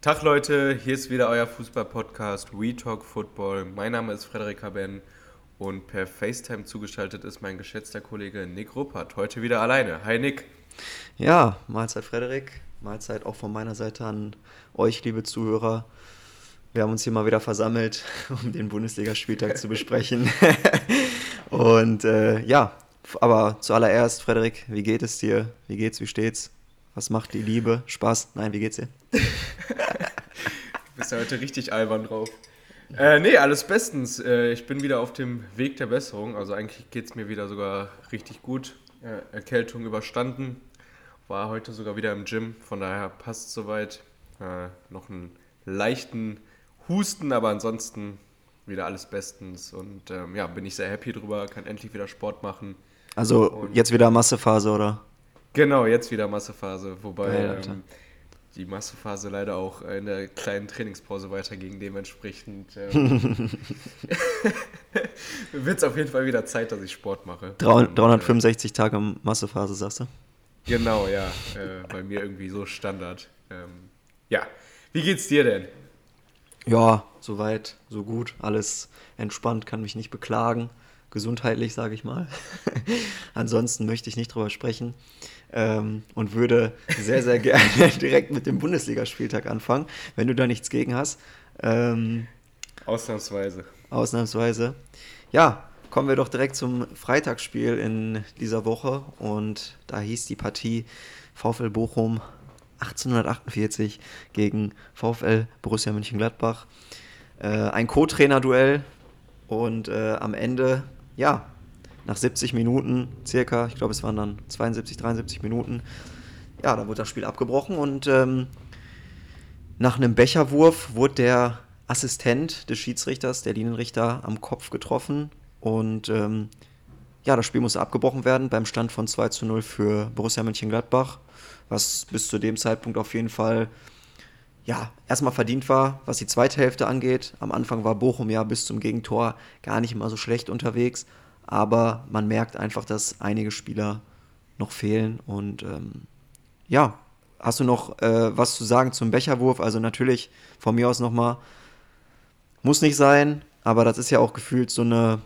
Tag Leute, hier ist wieder euer Fußball-Podcast We Talk Football. Mein Name ist Frederik Haben und per FaceTime zugeschaltet ist mein geschätzter Kollege Nick Ruppert. Heute wieder alleine. Hi Nick. Ja, Mahlzeit Frederik. Mahlzeit auch von meiner Seite an euch, liebe Zuhörer. Wir haben uns hier mal wieder versammelt, um den Bundesligaspieltag zu besprechen. und äh, ja, aber zuallererst, Frederik, wie geht es dir? Wie geht's? Wie steht's? Was macht die Liebe? Spaß? Nein, wie geht's dir? Bist ja heute richtig albern drauf. Äh, nee, alles bestens. Äh, ich bin wieder auf dem Weg der Besserung. Also eigentlich geht es mir wieder sogar richtig gut. Äh, Erkältung überstanden. War heute sogar wieder im Gym. Von daher passt soweit. Äh, noch einen leichten Husten, aber ansonsten wieder alles bestens. Und ähm, ja, bin ich sehr happy drüber. Kann endlich wieder Sport machen. Also Und jetzt wieder Massephase, oder? Genau, jetzt wieder Massephase. Wobei ähm, die Massephase leider auch in der kleinen Trainingspause weiterging. Dementsprechend ähm, wird es auf jeden Fall wieder Zeit, dass ich Sport mache. 365 Und, äh, Tage Massephase, sagst du? Genau, ja. Äh, bei mir irgendwie so Standard. Ähm, ja. Wie geht's dir denn? Ja, soweit, so gut. Alles entspannt, kann mich nicht beklagen gesundheitlich, sage ich mal. Ansonsten möchte ich nicht drüber sprechen ähm, und würde sehr, sehr gerne direkt mit dem Bundesligaspieltag anfangen, wenn du da nichts gegen hast. Ähm, ausnahmsweise. Ausnahmsweise. Ja, kommen wir doch direkt zum Freitagsspiel in dieser Woche und da hieß die Partie VfL Bochum 1848 gegen VfL Borussia Mönchengladbach. Äh, ein Co-Trainer-Duell und äh, am Ende ja, nach 70 Minuten circa, ich glaube es waren dann 72, 73 Minuten, ja, da wurde das Spiel abgebrochen und ähm, nach einem Becherwurf wurde der Assistent des Schiedsrichters, der Linienrichter, am Kopf getroffen und ähm, ja, das Spiel musste abgebrochen werden beim Stand von 2 zu 0 für Borussia Mönchengladbach, was bis zu dem Zeitpunkt auf jeden Fall ja, erstmal verdient war, was die zweite Hälfte angeht. Am Anfang war Bochum ja bis zum Gegentor gar nicht immer so schlecht unterwegs, aber man merkt einfach, dass einige Spieler noch fehlen. Und ähm, ja, hast du noch äh, was zu sagen zum Becherwurf? Also natürlich von mir aus nochmal, muss nicht sein, aber das ist ja auch gefühlt so eine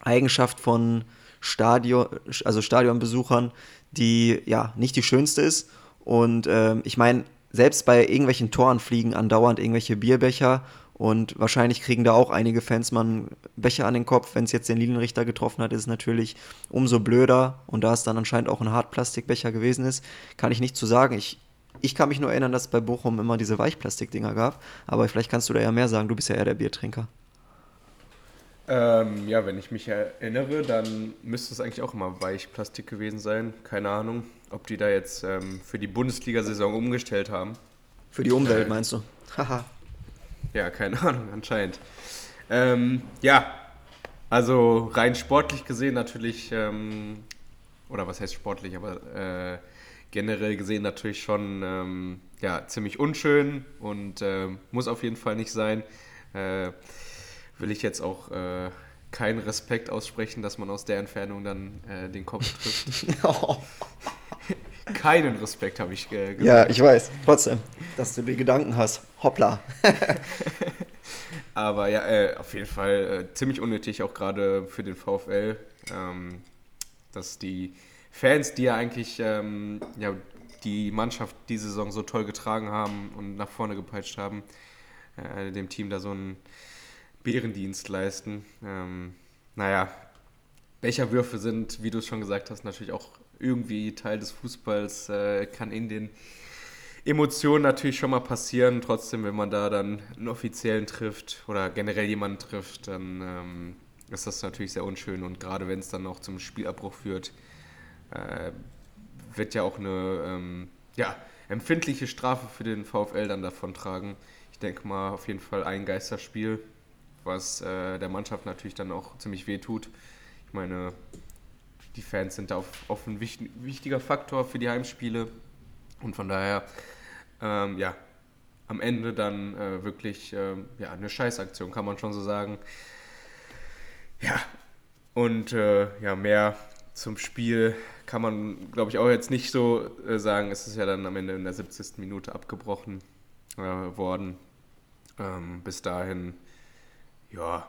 Eigenschaft von Stadion, also Stadionbesuchern, die ja nicht die schönste ist. Und ähm, ich meine, selbst bei irgendwelchen Toren fliegen andauernd irgendwelche Bierbecher und wahrscheinlich kriegen da auch einige Fans mal einen Becher an den Kopf. Wenn es jetzt den Linienrichter getroffen hat, ist es natürlich umso blöder. Und da es dann anscheinend auch ein Hartplastikbecher gewesen ist, kann ich nicht zu sagen. Ich, ich kann mich nur erinnern, dass es bei Bochum immer diese Weichplastikdinger gab. Aber vielleicht kannst du da ja mehr sagen. Du bist ja eher der Biertrinker. Ähm, ja, wenn ich mich erinnere, dann müsste es eigentlich auch immer Weichplastik gewesen sein. Keine Ahnung, ob die da jetzt ähm, für die Bundesliga-Saison umgestellt haben. Für die Umwelt, äh, meinst du? Haha. Ja, keine Ahnung, anscheinend. Ähm, ja, also rein sportlich gesehen natürlich, ähm, oder was heißt sportlich, aber äh, generell gesehen natürlich schon ähm, ja, ziemlich unschön und äh, muss auf jeden Fall nicht sein. Äh, will ich jetzt auch äh, keinen Respekt aussprechen, dass man aus der Entfernung dann äh, den Kopf trifft. Keinen Respekt habe ich äh, gesagt. Ja, ich weiß. Trotzdem, dass du die Gedanken hast. Hoppla. Aber ja, äh, auf jeden Fall äh, ziemlich unnötig, auch gerade für den VfL, ähm, dass die Fans, die ja eigentlich ähm, ja, die Mannschaft diese Saison so toll getragen haben und nach vorne gepeitscht haben, äh, dem Team da so ein Bärendienst leisten. Ähm, naja, Becherwürfe sind, wie du es schon gesagt hast, natürlich auch irgendwie Teil des Fußballs, äh, kann in den Emotionen natürlich schon mal passieren. Trotzdem, wenn man da dann einen Offiziellen trifft oder generell jemanden trifft, dann ähm, ist das natürlich sehr unschön. Und gerade wenn es dann auch zum Spielabbruch führt, äh, wird ja auch eine ähm, ja, empfindliche Strafe für den VfL dann davon tragen. Ich denke mal auf jeden Fall ein Geisterspiel was äh, der Mannschaft natürlich dann auch ziemlich weh tut. Ich meine, die Fans sind da auf, auf ein wichtig, wichtiger Faktor für die Heimspiele und von daher, ähm, ja, am Ende dann äh, wirklich äh, ja, eine Scheißaktion, kann man schon so sagen. Ja, und äh, ja, mehr zum Spiel kann man, glaube ich, auch jetzt nicht so äh, sagen. Es ist ja dann am Ende in der 70. Minute abgebrochen. äh, worden. Ähm, bis dahin, ja,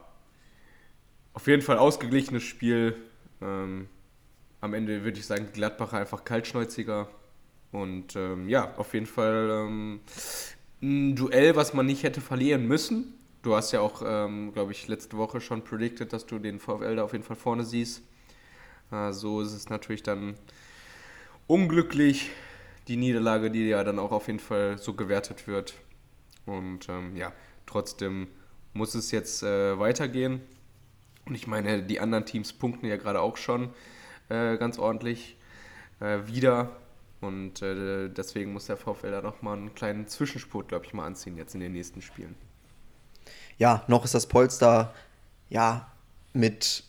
auf jeden Fall ausgeglichenes Spiel. Ähm, am Ende würde ich sagen, Gladbacher einfach kaltschnäuziger. Und ähm, ja, auf jeden Fall ähm, ein Duell, was man nicht hätte verlieren müssen. Du hast ja auch, ähm, glaube ich, letzte Woche schon predicted, dass du den VfL da auf jeden Fall vorne siehst. Äh, so ist es natürlich dann unglücklich, die Niederlage, die ja dann auch auf jeden Fall so gewertet wird. Und ähm, ja, trotzdem muss es jetzt äh, weitergehen. Und ich meine, die anderen Teams punkten ja gerade auch schon äh, ganz ordentlich äh, wieder. Und äh, deswegen muss der VfL da nochmal einen kleinen Zwischenspurt, glaube ich, mal anziehen jetzt in den nächsten Spielen. Ja, noch ist das Polster ja mit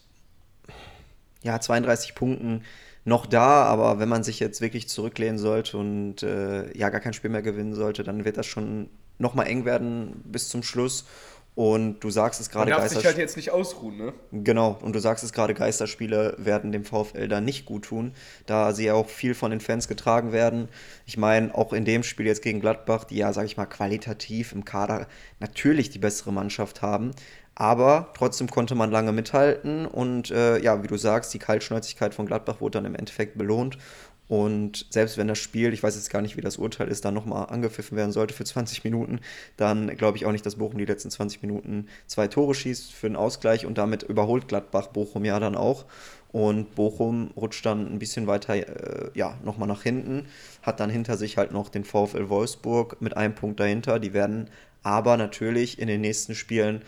ja, 32 Punkten noch da, aber wenn man sich jetzt wirklich zurücklehnen sollte und äh, ja gar kein Spiel mehr gewinnen sollte, dann wird das schon nochmal eng werden bis zum Schluss. Und du sagst es gerade, darf sich halt jetzt nicht ausruhen, ne? Genau, und du sagst es gerade, Geisterspiele werden dem VfL da nicht gut tun, da sie ja auch viel von den Fans getragen werden. Ich meine, auch in dem Spiel jetzt gegen Gladbach, die ja, sag ich mal, qualitativ im Kader natürlich die bessere Mannschaft haben, aber trotzdem konnte man lange mithalten und äh, ja, wie du sagst, die Kaltschnäuzigkeit von Gladbach wurde dann im Endeffekt belohnt. Und selbst wenn das Spiel, ich weiß jetzt gar nicht, wie das Urteil ist, dann nochmal angepfiffen werden sollte für 20 Minuten, dann glaube ich auch nicht, dass Bochum die letzten 20 Minuten zwei Tore schießt für den Ausgleich und damit überholt Gladbach Bochum ja dann auch. Und Bochum rutscht dann ein bisschen weiter, äh, ja, nochmal nach hinten, hat dann hinter sich halt noch den VfL Wolfsburg mit einem Punkt dahinter. Die werden aber natürlich in den nächsten Spielen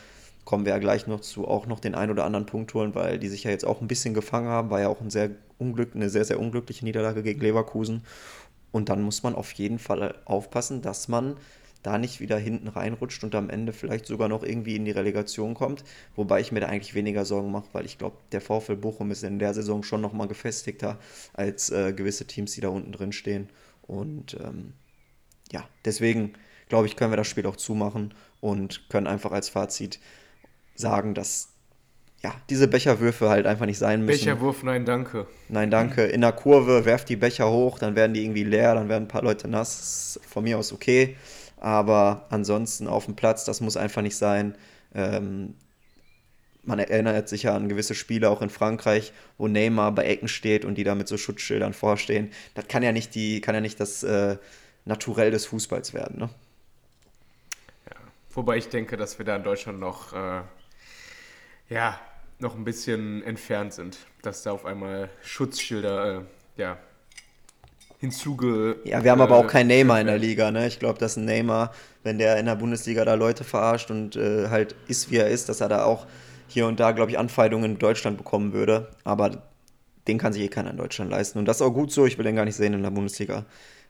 kommen wir ja gleich noch zu, auch noch den ein oder anderen Punkt holen, weil die sich ja jetzt auch ein bisschen gefangen haben, war ja auch ein sehr Unglück, eine sehr, sehr unglückliche Niederlage gegen Leverkusen. Und dann muss man auf jeden Fall aufpassen, dass man da nicht wieder hinten reinrutscht und am Ende vielleicht sogar noch irgendwie in die Relegation kommt. Wobei ich mir da eigentlich weniger Sorgen mache, weil ich glaube, der VfL Bochum ist in der Saison schon nochmal gefestigter als äh, gewisse Teams, die da unten drin stehen. Und ähm, ja, deswegen glaube ich, können wir das Spiel auch zumachen und können einfach als Fazit sagen, dass ja, diese Becherwürfe halt einfach nicht sein müssen. Becherwurf, nein, danke. Nein, danke. In der Kurve werft die Becher hoch, dann werden die irgendwie leer, dann werden ein paar Leute nass. Von mir aus okay. Aber ansonsten auf dem Platz, das muss einfach nicht sein. Ähm, man erinnert sich ja an gewisse Spiele auch in Frankreich, wo Neymar bei Ecken steht und die da mit so Schutzschildern vorstehen. Das kann ja nicht, die, kann ja nicht das äh, Naturell des Fußballs werden. Ne? Ja, wobei ich denke, dass wir da in Deutschland noch äh ja, noch ein bisschen entfernt sind, dass da auf einmal Schutzschilder, äh, ja, hinzuge... Ja, wir haben äh, aber auch keinen Neymar in der Liga, ne? Ich glaube, dass ein Neymar, wenn der in der Bundesliga da Leute verarscht und äh, halt ist, wie er ist, dass er da auch hier und da, glaube ich, Anfeindungen in Deutschland bekommen würde. Aber den kann sich eh keiner in Deutschland leisten. Und das ist auch gut so, ich will den gar nicht sehen in der Bundesliga.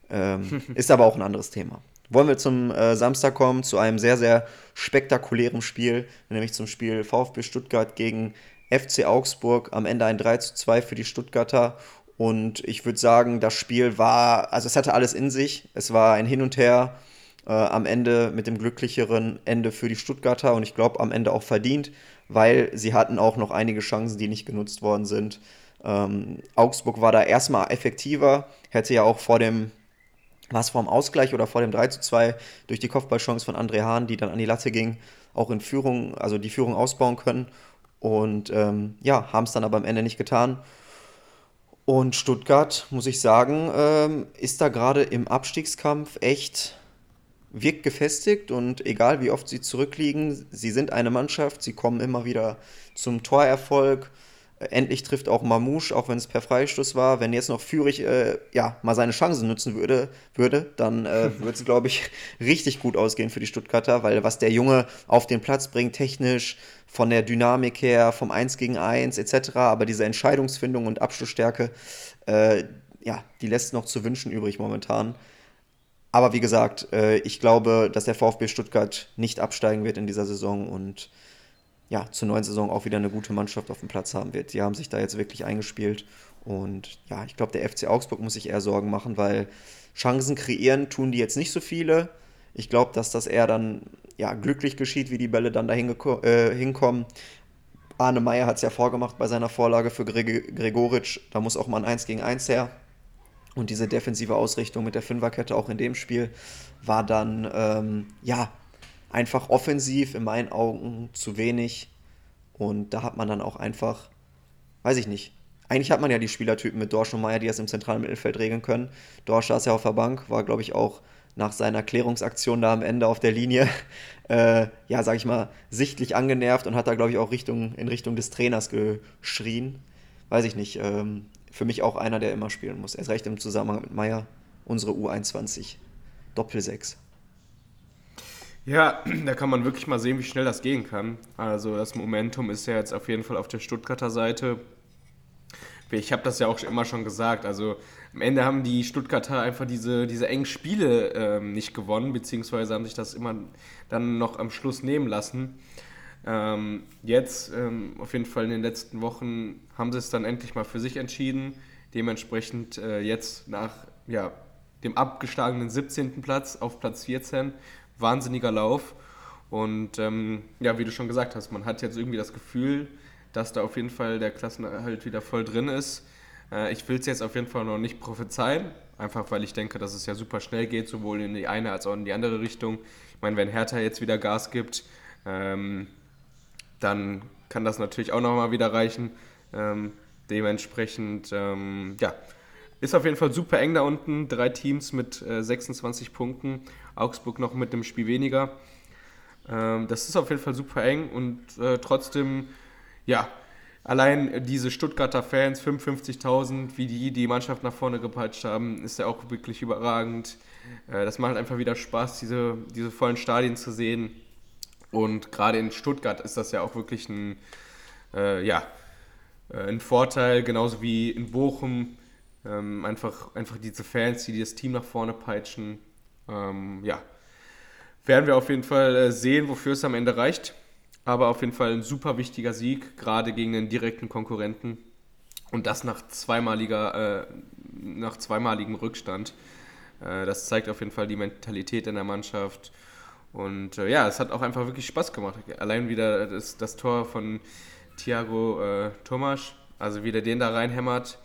Ähm, ist aber auch ein anderes Thema wollen wir zum äh, Samstag kommen, zu einem sehr, sehr spektakulären Spiel, nämlich zum Spiel VfB Stuttgart gegen FC Augsburg. Am Ende ein 3 zu 2 für die Stuttgarter. Und ich würde sagen, das Spiel war, also es hatte alles in sich. Es war ein Hin und Her. Äh, am Ende mit dem glücklicheren Ende für die Stuttgarter und ich glaube am Ende auch verdient, weil sie hatten auch noch einige Chancen, die nicht genutzt worden sind. Ähm, Augsburg war da erstmal effektiver, hätte ja auch vor dem war es vor dem Ausgleich oder vor dem 3 zu 2 durch die Kopfballchance von André Hahn, die dann an die Latte ging, auch in Führung, also die Führung ausbauen können. Und ähm, ja, haben es dann aber am Ende nicht getan. Und Stuttgart, muss ich sagen, ähm, ist da gerade im Abstiegskampf echt, wirkt gefestigt und egal wie oft sie zurückliegen, sie sind eine Mannschaft, sie kommen immer wieder zum Torerfolg. Endlich trifft auch Mamouche, auch wenn es per Freistoß war. Wenn jetzt noch Führig äh, ja, mal seine Chancen nutzen würde, würde dann äh, würde es, glaube ich, richtig gut ausgehen für die Stuttgarter, weil was der Junge auf den Platz bringt, technisch, von der Dynamik her, vom 1 gegen 1 etc., aber diese Entscheidungsfindung und Abschlussstärke, äh, ja, die lässt noch zu wünschen übrig momentan. Aber wie gesagt, äh, ich glaube, dass der VfB Stuttgart nicht absteigen wird in dieser Saison und ja, zur neuen Saison auch wieder eine gute Mannschaft auf dem Platz haben wird. Die haben sich da jetzt wirklich eingespielt. Und ja, ich glaube, der FC Augsburg muss sich eher Sorgen machen, weil Chancen kreieren tun die jetzt nicht so viele. Ich glaube, dass das eher dann ja, glücklich geschieht, wie die Bälle dann dahin äh, hinkommen. Arne Meyer hat es ja vorgemacht bei seiner Vorlage für Gre Gregoritsch. Da muss auch mal ein 1 gegen 1 her. Und diese defensive Ausrichtung mit der Fünferkette auch in dem Spiel war dann, ähm, ja, einfach offensiv in meinen Augen zu wenig. Und da hat man dann auch einfach, weiß ich nicht, eigentlich hat man ja die Spielertypen mit Dorsch und Meier, die das im zentralen Mittelfeld regeln können. Dorsch saß ja auf der Bank, war, glaube ich, auch nach seiner Klärungsaktion da am Ende auf der Linie, äh, ja, sag ich mal, sichtlich angenervt und hat da, glaube ich, auch Richtung, in Richtung des Trainers geschrien. Weiß ich nicht. Ähm, für mich auch einer, der immer spielen muss. Erst recht im Zusammenhang mit Meier, unsere U21. Doppel 6. Ja, da kann man wirklich mal sehen, wie schnell das gehen kann. Also das Momentum ist ja jetzt auf jeden Fall auf der Stuttgarter Seite. Ich habe das ja auch immer schon gesagt. Also am Ende haben die Stuttgarter einfach diese, diese engen Spiele ähm, nicht gewonnen, beziehungsweise haben sich das immer dann noch am Schluss nehmen lassen. Ähm, jetzt, ähm, auf jeden Fall in den letzten Wochen, haben sie es dann endlich mal für sich entschieden. Dementsprechend äh, jetzt nach ja, dem abgeschlagenen 17. Platz auf Platz 14 wahnsinniger Lauf. Und ähm, ja, wie du schon gesagt hast, man hat jetzt irgendwie das Gefühl, dass da auf jeden Fall der Klassenerhalt wieder voll drin ist. Äh, ich will es jetzt auf jeden Fall noch nicht prophezeien, einfach weil ich denke, dass es ja super schnell geht, sowohl in die eine als auch in die andere Richtung. Ich meine, wenn Hertha jetzt wieder Gas gibt, ähm, dann kann das natürlich auch nochmal wieder reichen. Ähm, dementsprechend, ähm, ja, ist auf jeden Fall super eng da unten. Drei Teams mit äh, 26 Punkten. Augsburg noch mit einem Spiel weniger. Ähm, das ist auf jeden Fall super eng und äh, trotzdem, ja, allein diese Stuttgarter Fans, 55.000, wie die die Mannschaft nach vorne gepeitscht haben, ist ja auch wirklich überragend. Äh, das macht einfach wieder Spaß, diese, diese vollen Stadien zu sehen. Und gerade in Stuttgart ist das ja auch wirklich ein, äh, ja, äh, ein Vorteil, genauso wie in Bochum ähm, einfach, einfach diese Fans, die das Team nach vorne peitschen. Ähm, ja, werden wir auf jeden Fall äh, sehen, wofür es am Ende reicht. Aber auf jeden Fall ein super wichtiger Sieg, gerade gegen den direkten Konkurrenten. Und das nach zweimaliger, äh, nach zweimaligem Rückstand. Äh, das zeigt auf jeden Fall die Mentalität in der Mannschaft. Und äh, ja, es hat auch einfach wirklich Spaß gemacht. Allein wieder das, das Tor von Thiago äh, Tomasch, also wie der den da reinhämmert.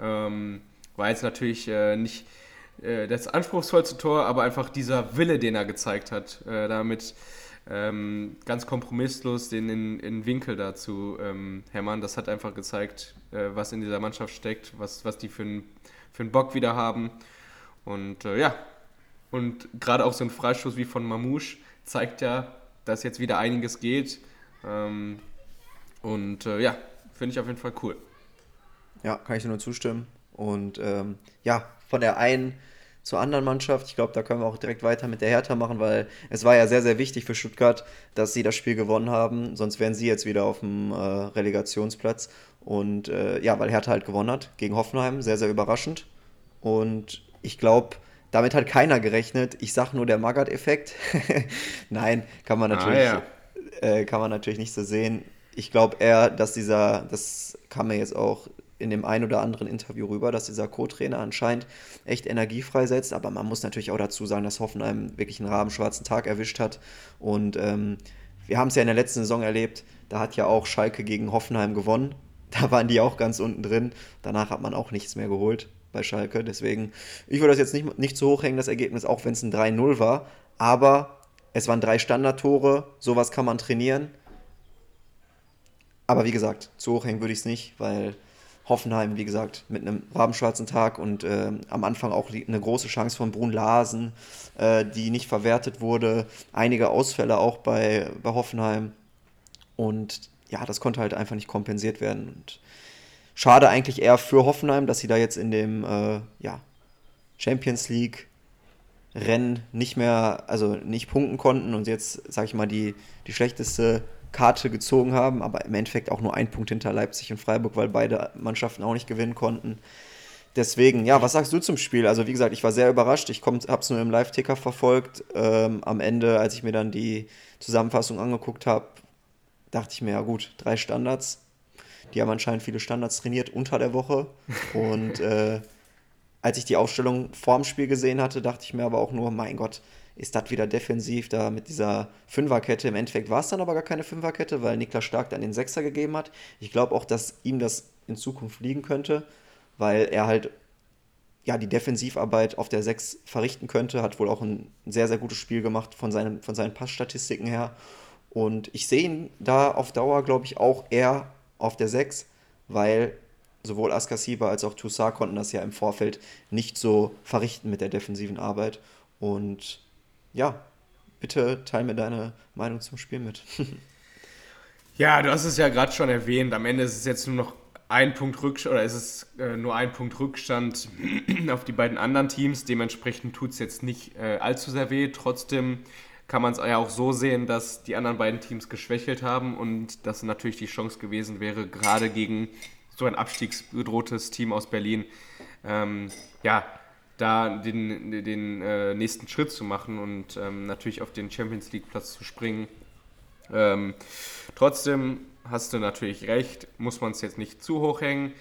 Ähm, war jetzt natürlich äh, nicht äh, das anspruchsvollste Tor, aber einfach dieser Wille, den er gezeigt hat, äh, damit ähm, ganz kompromisslos den in, in Winkel da zu ähm, hämmern. Das hat einfach gezeigt, äh, was in dieser Mannschaft steckt, was, was die für einen für Bock wieder haben. Und äh, ja, und gerade auch so ein Freistoß wie von Mamouche zeigt ja, dass jetzt wieder einiges geht. Ähm, und äh, ja, finde ich auf jeden Fall cool. Ja, kann ich dir nur zustimmen. Und ähm, ja, von der einen zur anderen Mannschaft. Ich glaube, da können wir auch direkt weiter mit der Hertha machen, weil es war ja sehr, sehr wichtig für Stuttgart, dass sie das Spiel gewonnen haben. Sonst wären sie jetzt wieder auf dem äh, Relegationsplatz. Und äh, ja, weil Hertha halt gewonnen hat gegen Hoffenheim, sehr, sehr überraschend. Und ich glaube, damit hat keiner gerechnet. Ich sage nur der Magath-Effekt. Nein, kann man ah, natürlich, ah, ja. äh, kann man natürlich nicht so sehen. Ich glaube eher, dass dieser, das kam mir jetzt auch in dem ein oder anderen Interview rüber, dass dieser Co-Trainer anscheinend echt Energie freisetzt. Aber man muss natürlich auch dazu sagen, dass Hoffenheim wirklich einen rabenschwarzen Tag erwischt hat. Und ähm, wir haben es ja in der letzten Saison erlebt, da hat ja auch Schalke gegen Hoffenheim gewonnen. Da waren die auch ganz unten drin. Danach hat man auch nichts mehr geholt bei Schalke. Deswegen, ich würde das jetzt nicht, nicht zu hoch hängen, das Ergebnis, auch wenn es ein 3-0 war. Aber es waren drei Standardtore. Sowas kann man trainieren. Aber wie gesagt, zu hoch hängen würde ich es nicht, weil Hoffenheim, wie gesagt, mit einem rabenschwarzen Tag und äh, am Anfang auch eine große Chance von Brun Larsen, äh, die nicht verwertet wurde. Einige Ausfälle auch bei, bei Hoffenheim. Und ja, das konnte halt einfach nicht kompensiert werden. Und schade eigentlich eher für Hoffenheim, dass sie da jetzt in dem äh, ja, Champions League Rennen nicht mehr, also nicht punkten konnten und jetzt, sag ich mal, die, die schlechteste Karte gezogen haben, aber im Endeffekt auch nur ein Punkt hinter Leipzig und Freiburg, weil beide Mannschaften auch nicht gewinnen konnten. Deswegen, ja, was sagst du zum Spiel? Also wie gesagt, ich war sehr überrascht. Ich habe es nur im Live-Ticker verfolgt. Ähm, am Ende, als ich mir dann die Zusammenfassung angeguckt habe, dachte ich mir, ja gut, drei Standards. Die haben anscheinend viele Standards trainiert unter der Woche. Und äh, als ich die Aufstellung vorm Spiel gesehen hatte, dachte ich mir aber auch nur, mein Gott, ist das wieder defensiv da mit dieser Fünferkette. Im Endeffekt war es dann aber gar keine Fünferkette, weil Niklas Stark dann den Sechser gegeben hat. Ich glaube auch, dass ihm das in Zukunft liegen könnte, weil er halt ja, die Defensivarbeit auf der 6 verrichten könnte. Hat wohl auch ein sehr, sehr gutes Spiel gemacht von seinen, von seinen Passstatistiken her. Und ich sehe ihn da auf Dauer, glaube ich, auch eher auf der 6, weil sowohl Askasiba als auch Toussaint konnten das ja im Vorfeld nicht so verrichten mit der defensiven Arbeit. Und ja, bitte teil mir deine Meinung zum Spiel mit. ja, du hast es ja gerade schon erwähnt. Am Ende ist es jetzt nur noch ein Punkt Rückstand oder ist es äh, nur ein Punkt Rückstand auf die beiden anderen Teams. Dementsprechend tut es jetzt nicht äh, allzu sehr weh. Trotzdem kann man es ja auch so sehen, dass die anderen beiden Teams geschwächelt haben und das natürlich die Chance gewesen wäre, gerade gegen so ein abstiegsbedrohtes Team aus Berlin, ähm, ja, da den, den äh, nächsten Schritt zu machen und ähm, natürlich auf den Champions League Platz zu springen. Ähm, trotzdem hast du natürlich recht, muss man es jetzt nicht zu hoch hängen,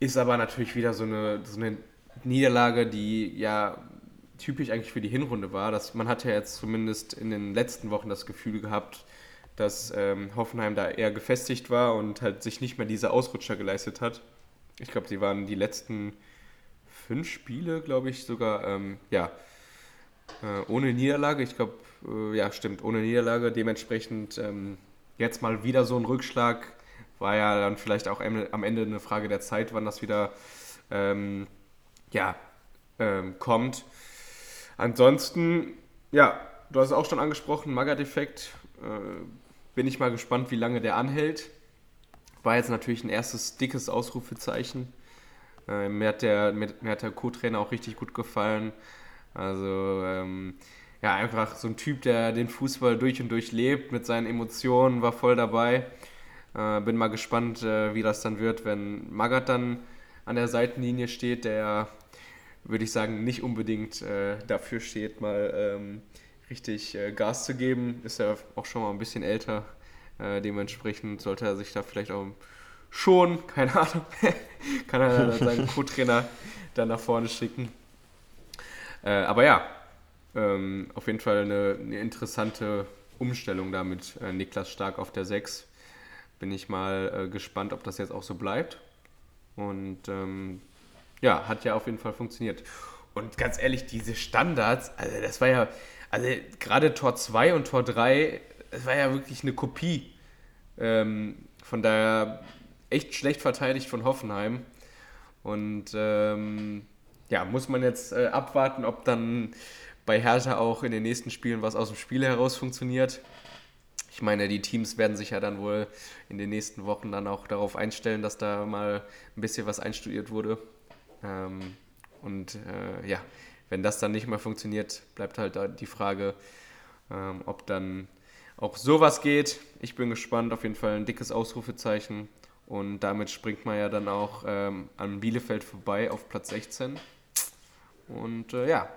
ist aber natürlich wieder so eine, so eine Niederlage, die ja typisch eigentlich für die Hinrunde war. Dass man hat ja jetzt zumindest in den letzten Wochen das Gefühl gehabt, dass ähm, Hoffenheim da eher gefestigt war und halt sich nicht mehr diese Ausrutscher geleistet hat. Ich glaube, sie waren die letzten fünf Spiele, glaube ich, sogar, ähm, ja, äh, ohne Niederlage. Ich glaube, äh, ja, stimmt, ohne Niederlage. Dementsprechend ähm, jetzt mal wieder so ein Rückschlag. War ja dann vielleicht auch am Ende eine Frage der Zeit, wann das wieder ähm, ja, ähm, kommt. Ansonsten, ja, du hast es auch schon angesprochen, Maga-Defekt. Äh, bin ich mal gespannt, wie lange der anhält. War jetzt natürlich ein erstes dickes Ausrufezeichen. Äh, mir hat der, mir, mir der Co-Trainer auch richtig gut gefallen. Also, ähm, ja, einfach so ein Typ, der den Fußball durch und durch lebt, mit seinen Emotionen, war voll dabei. Äh, bin mal gespannt, äh, wie das dann wird, wenn Magath dann an der Seitenlinie steht, der, würde ich sagen, nicht unbedingt äh, dafür steht, mal ähm, richtig äh, Gas zu geben. Ist er auch schon mal ein bisschen älter. Äh, dementsprechend sollte er sich da vielleicht auch schon, keine Ahnung, kann er seinen Co-Trainer dann nach vorne schicken. Äh, aber ja, ähm, auf jeden Fall eine, eine, interessante Umstellung da mit äh, Niklas Stark auf der 6. Bin ich mal äh, gespannt, ob das jetzt auch so bleibt. Und ähm, ja, hat ja auf jeden Fall funktioniert. Und ganz ehrlich, diese Standards, also das war ja, also gerade Tor 2 und Tor 3, das war ja wirklich eine Kopie. Ähm, von daher echt schlecht verteidigt von Hoffenheim. Und ähm, ja, muss man jetzt äh, abwarten, ob dann bei Hertha auch in den nächsten Spielen was aus dem Spiel heraus funktioniert. Ich meine, die Teams werden sich ja dann wohl in den nächsten Wochen dann auch darauf einstellen, dass da mal ein bisschen was einstudiert wurde. Ähm, und äh, ja, wenn das dann nicht mehr funktioniert, bleibt halt da die Frage, ähm, ob dann auch sowas geht. Ich bin gespannt, auf jeden Fall ein dickes Ausrufezeichen. Und damit springt man ja dann auch ähm, an Bielefeld vorbei auf Platz 16. Und äh, ja,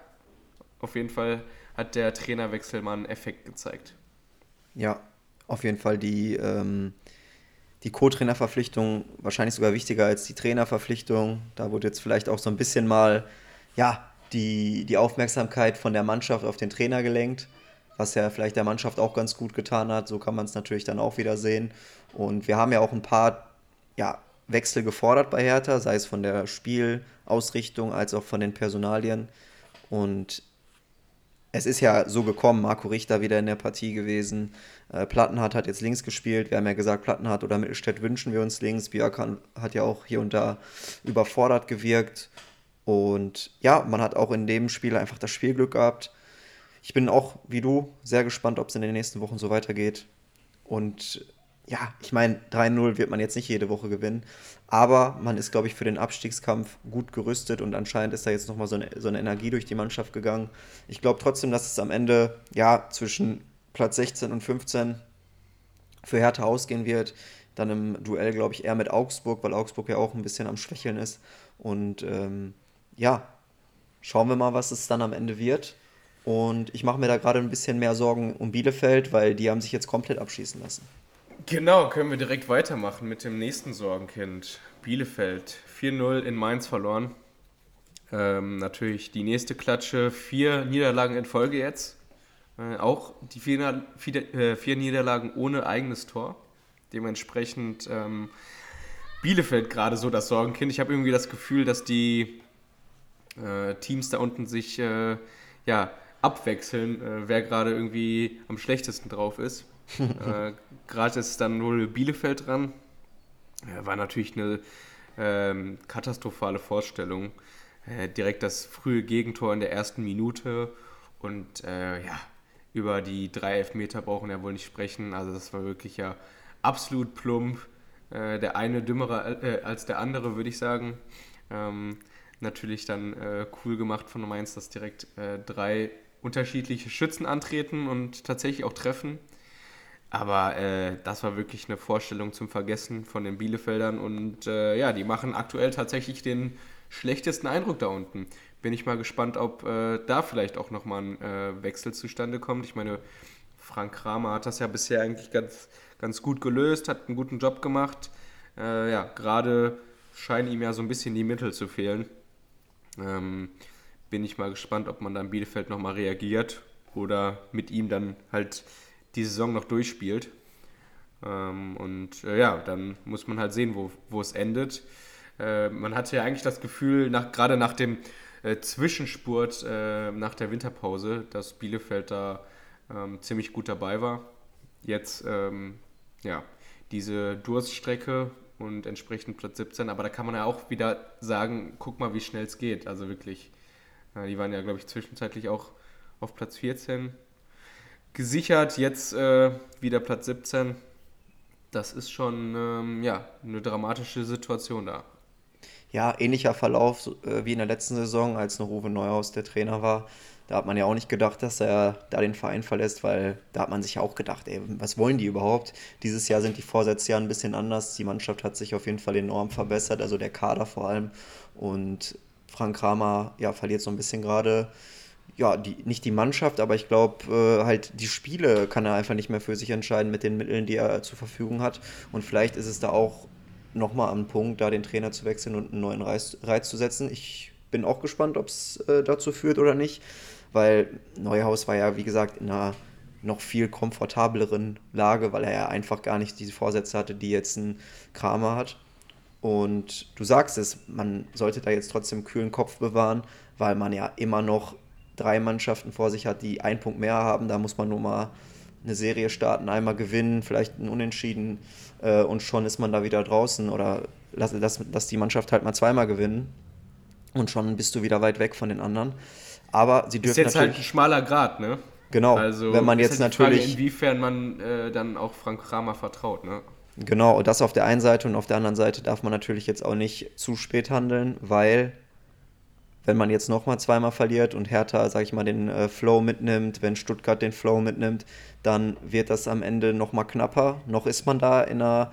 auf jeden Fall hat der Trainerwechsel mal einen Effekt gezeigt. Ja, auf jeden Fall die, ähm, die Co-Trainerverpflichtung wahrscheinlich sogar wichtiger als die Trainerverpflichtung. Da wurde jetzt vielleicht auch so ein bisschen mal, ja, die, die Aufmerksamkeit von der Mannschaft auf den Trainer gelenkt, was ja vielleicht der Mannschaft auch ganz gut getan hat. So kann man es natürlich dann auch wieder sehen. Und wir haben ja auch ein paar ja, Wechsel gefordert bei Hertha, sei es von der Spielausrichtung als auch von den Personalien. Und es ist ja so gekommen, Marco Richter wieder in der Partie gewesen. Äh, Plattenhardt hat jetzt links gespielt. Wir haben ja gesagt, Plattenhardt oder Mittelstädt wünschen wir uns links. Björk hat ja auch hier und da überfordert gewirkt. Und ja, man hat auch in dem Spiel einfach das Spielglück gehabt. Ich bin auch, wie du, sehr gespannt, ob es in den nächsten Wochen so weitergeht. Und ja, ich meine, 3-0 wird man jetzt nicht jede Woche gewinnen. Aber man ist, glaube ich, für den Abstiegskampf gut gerüstet und anscheinend ist da jetzt nochmal so eine, so eine Energie durch die Mannschaft gegangen. Ich glaube trotzdem, dass es am Ende ja zwischen Platz 16 und 15 für Hertha ausgehen wird. Dann im Duell, glaube ich, eher mit Augsburg, weil Augsburg ja auch ein bisschen am Schwächeln ist. Und ähm, ja, schauen wir mal, was es dann am Ende wird. Und ich mache mir da gerade ein bisschen mehr Sorgen um Bielefeld, weil die haben sich jetzt komplett abschießen lassen. Genau, können wir direkt weitermachen mit dem nächsten Sorgenkind. Bielefeld, 4-0 in Mainz verloren. Ähm, natürlich die nächste Klatsche, vier Niederlagen in Folge jetzt. Äh, auch die vier, vier, äh, vier, Niederlagen ohne eigenes Tor. Dementsprechend ähm, Bielefeld gerade so das Sorgenkind. Ich habe irgendwie das Gefühl, dass die äh, Teams da unten sich äh, ja, abwechseln, äh, wer gerade irgendwie am schlechtesten drauf ist. Äh, gerade ist dann wohl Bielefeld dran. war natürlich eine ähm, katastrophale Vorstellung. Äh, direkt das frühe Gegentor in der ersten Minute und äh, ja, über die drei Elfmeter brauchen wir ja wohl nicht sprechen. Also das war wirklich ja absolut plump. Äh, der eine dümmerer äh, als der andere, würde ich sagen. Ähm, natürlich dann äh, cool gemacht von Mainz, dass direkt äh, drei unterschiedliche Schützen antreten und tatsächlich auch treffen. Aber äh, das war wirklich eine Vorstellung zum Vergessen von den Bielefeldern und äh, ja, die machen aktuell tatsächlich den schlechtesten Eindruck da unten. Bin ich mal gespannt, ob äh, da vielleicht auch nochmal ein äh, Wechsel zustande kommt. Ich meine, Frank Kramer hat das ja bisher eigentlich ganz, ganz gut gelöst, hat einen guten Job gemacht. Äh, ja, gerade scheinen ihm ja so ein bisschen die Mittel zu fehlen. Ähm, bin ich mal gespannt, ob man dann Bielefeld nochmal reagiert oder mit ihm dann halt die Saison noch durchspielt. Ähm, und äh, ja, dann muss man halt sehen, wo, wo es endet. Äh, man hatte ja eigentlich das Gefühl, nach, gerade nach dem äh, Zwischenspurt äh, nach der Winterpause, dass Bielefeld da ähm, ziemlich gut dabei war. Jetzt, ähm, ja, diese Durststrecke und entsprechend Platz 17, aber da kann man ja auch wieder sagen, guck mal, wie schnell es geht. Also wirklich, äh, die waren ja, glaube ich, zwischenzeitlich auch auf Platz 14 gesichert, jetzt äh, wieder Platz 17. Das ist schon ähm, ja, eine dramatische Situation da. Ja, ähnlicher Verlauf äh, wie in der letzten Saison, als noch Uwe Neuhaus der Trainer war. Da hat man ja auch nicht gedacht, dass er da den Verein verlässt, weil da hat man sich ja auch gedacht, ey, was wollen die überhaupt? Dieses Jahr sind die Vorsätze ja ein bisschen anders. Die Mannschaft hat sich auf jeden Fall enorm verbessert, also der Kader vor allem. Und Frank Kramer ja, verliert so ein bisschen gerade ja, die, nicht die Mannschaft, aber ich glaube, äh, halt die Spiele kann er einfach nicht mehr für sich entscheiden mit den Mitteln, die er zur Verfügung hat. Und vielleicht ist es da auch nochmal am Punkt, da den Trainer zu wechseln und einen neuen Reiz, Reiz zu setzen. Ich bin auch gespannt, ob es äh, dazu führt oder nicht, weil Neuhaus war ja, wie gesagt, in einer noch viel komfortableren Lage, weil er ja einfach gar nicht diese Vorsätze hatte, die jetzt ein Kramer hat. Und du sagst es, man sollte da jetzt trotzdem kühlen Kopf bewahren, weil man ja immer noch drei Mannschaften vor sich hat, die einen Punkt mehr haben. Da muss man nur mal eine Serie starten, einmal gewinnen, vielleicht ein Unentschieden äh, und schon ist man da wieder draußen. Oder lass, lass, lass die Mannschaft halt mal zweimal gewinnen und schon bist du wieder weit weg von den anderen. Aber sie dürfen ist jetzt halt ein schmaler Grad, ne? Genau. Also wenn man jetzt halt natürlich Frage, inwiefern man äh, dann auch Frank Kramer vertraut, ne? Genau, das auf der einen Seite und auf der anderen Seite darf man natürlich jetzt auch nicht zu spät handeln, weil wenn man jetzt nochmal zweimal verliert und Hertha, sag ich mal, den äh, Flow mitnimmt, wenn Stuttgart den Flow mitnimmt, dann wird das am Ende nochmal knapper. Noch ist man da in einer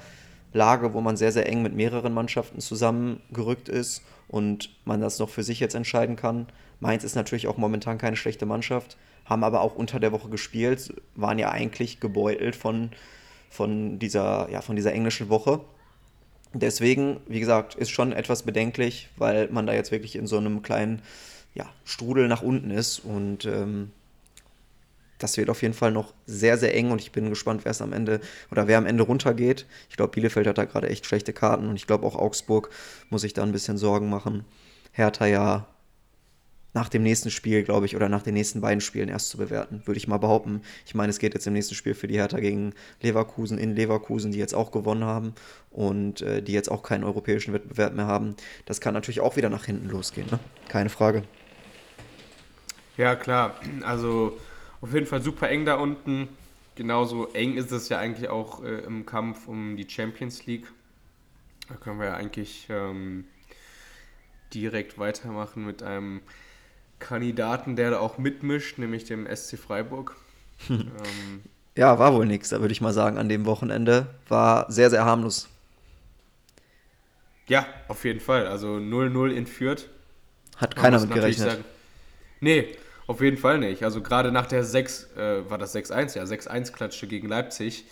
Lage, wo man sehr, sehr eng mit mehreren Mannschaften zusammengerückt ist und man das noch für sich jetzt entscheiden kann. Mainz ist natürlich auch momentan keine schlechte Mannschaft, haben aber auch unter der Woche gespielt, waren ja eigentlich gebeutelt von, von, dieser, ja, von dieser englischen Woche. Deswegen, wie gesagt, ist schon etwas bedenklich, weil man da jetzt wirklich in so einem kleinen ja, Strudel nach unten ist. Und ähm, das wird auf jeden Fall noch sehr, sehr eng und ich bin gespannt, wer es am Ende oder wer am Ende runtergeht. Ich glaube, Bielefeld hat da gerade echt schlechte Karten und ich glaube auch Augsburg muss sich da ein bisschen Sorgen machen. Hertha ja nach dem nächsten Spiel, glaube ich, oder nach den nächsten beiden Spielen erst zu bewerten, würde ich mal behaupten. Ich meine, es geht jetzt im nächsten Spiel für die Hertha gegen Leverkusen in Leverkusen, die jetzt auch gewonnen haben und äh, die jetzt auch keinen europäischen Wettbewerb mehr haben. Das kann natürlich auch wieder nach hinten losgehen, ne? Keine Frage. Ja, klar. Also auf jeden Fall super eng da unten. Genauso eng ist es ja eigentlich auch äh, im Kampf um die Champions League. Da können wir ja eigentlich ähm, direkt weitermachen mit einem Kandidaten, der da auch mitmischt, nämlich dem SC Freiburg. ähm, ja, war wohl nichts, da würde ich mal sagen, an dem Wochenende. War sehr, sehr harmlos. Ja, auf jeden Fall. Also 0-0 in Fürth. Hat keiner mit gerechnet. Sagen. Nee, auf jeden Fall nicht. Also gerade nach der 6, äh, war das 6-1, ja, 6-1-Klatsche gegen Leipzig.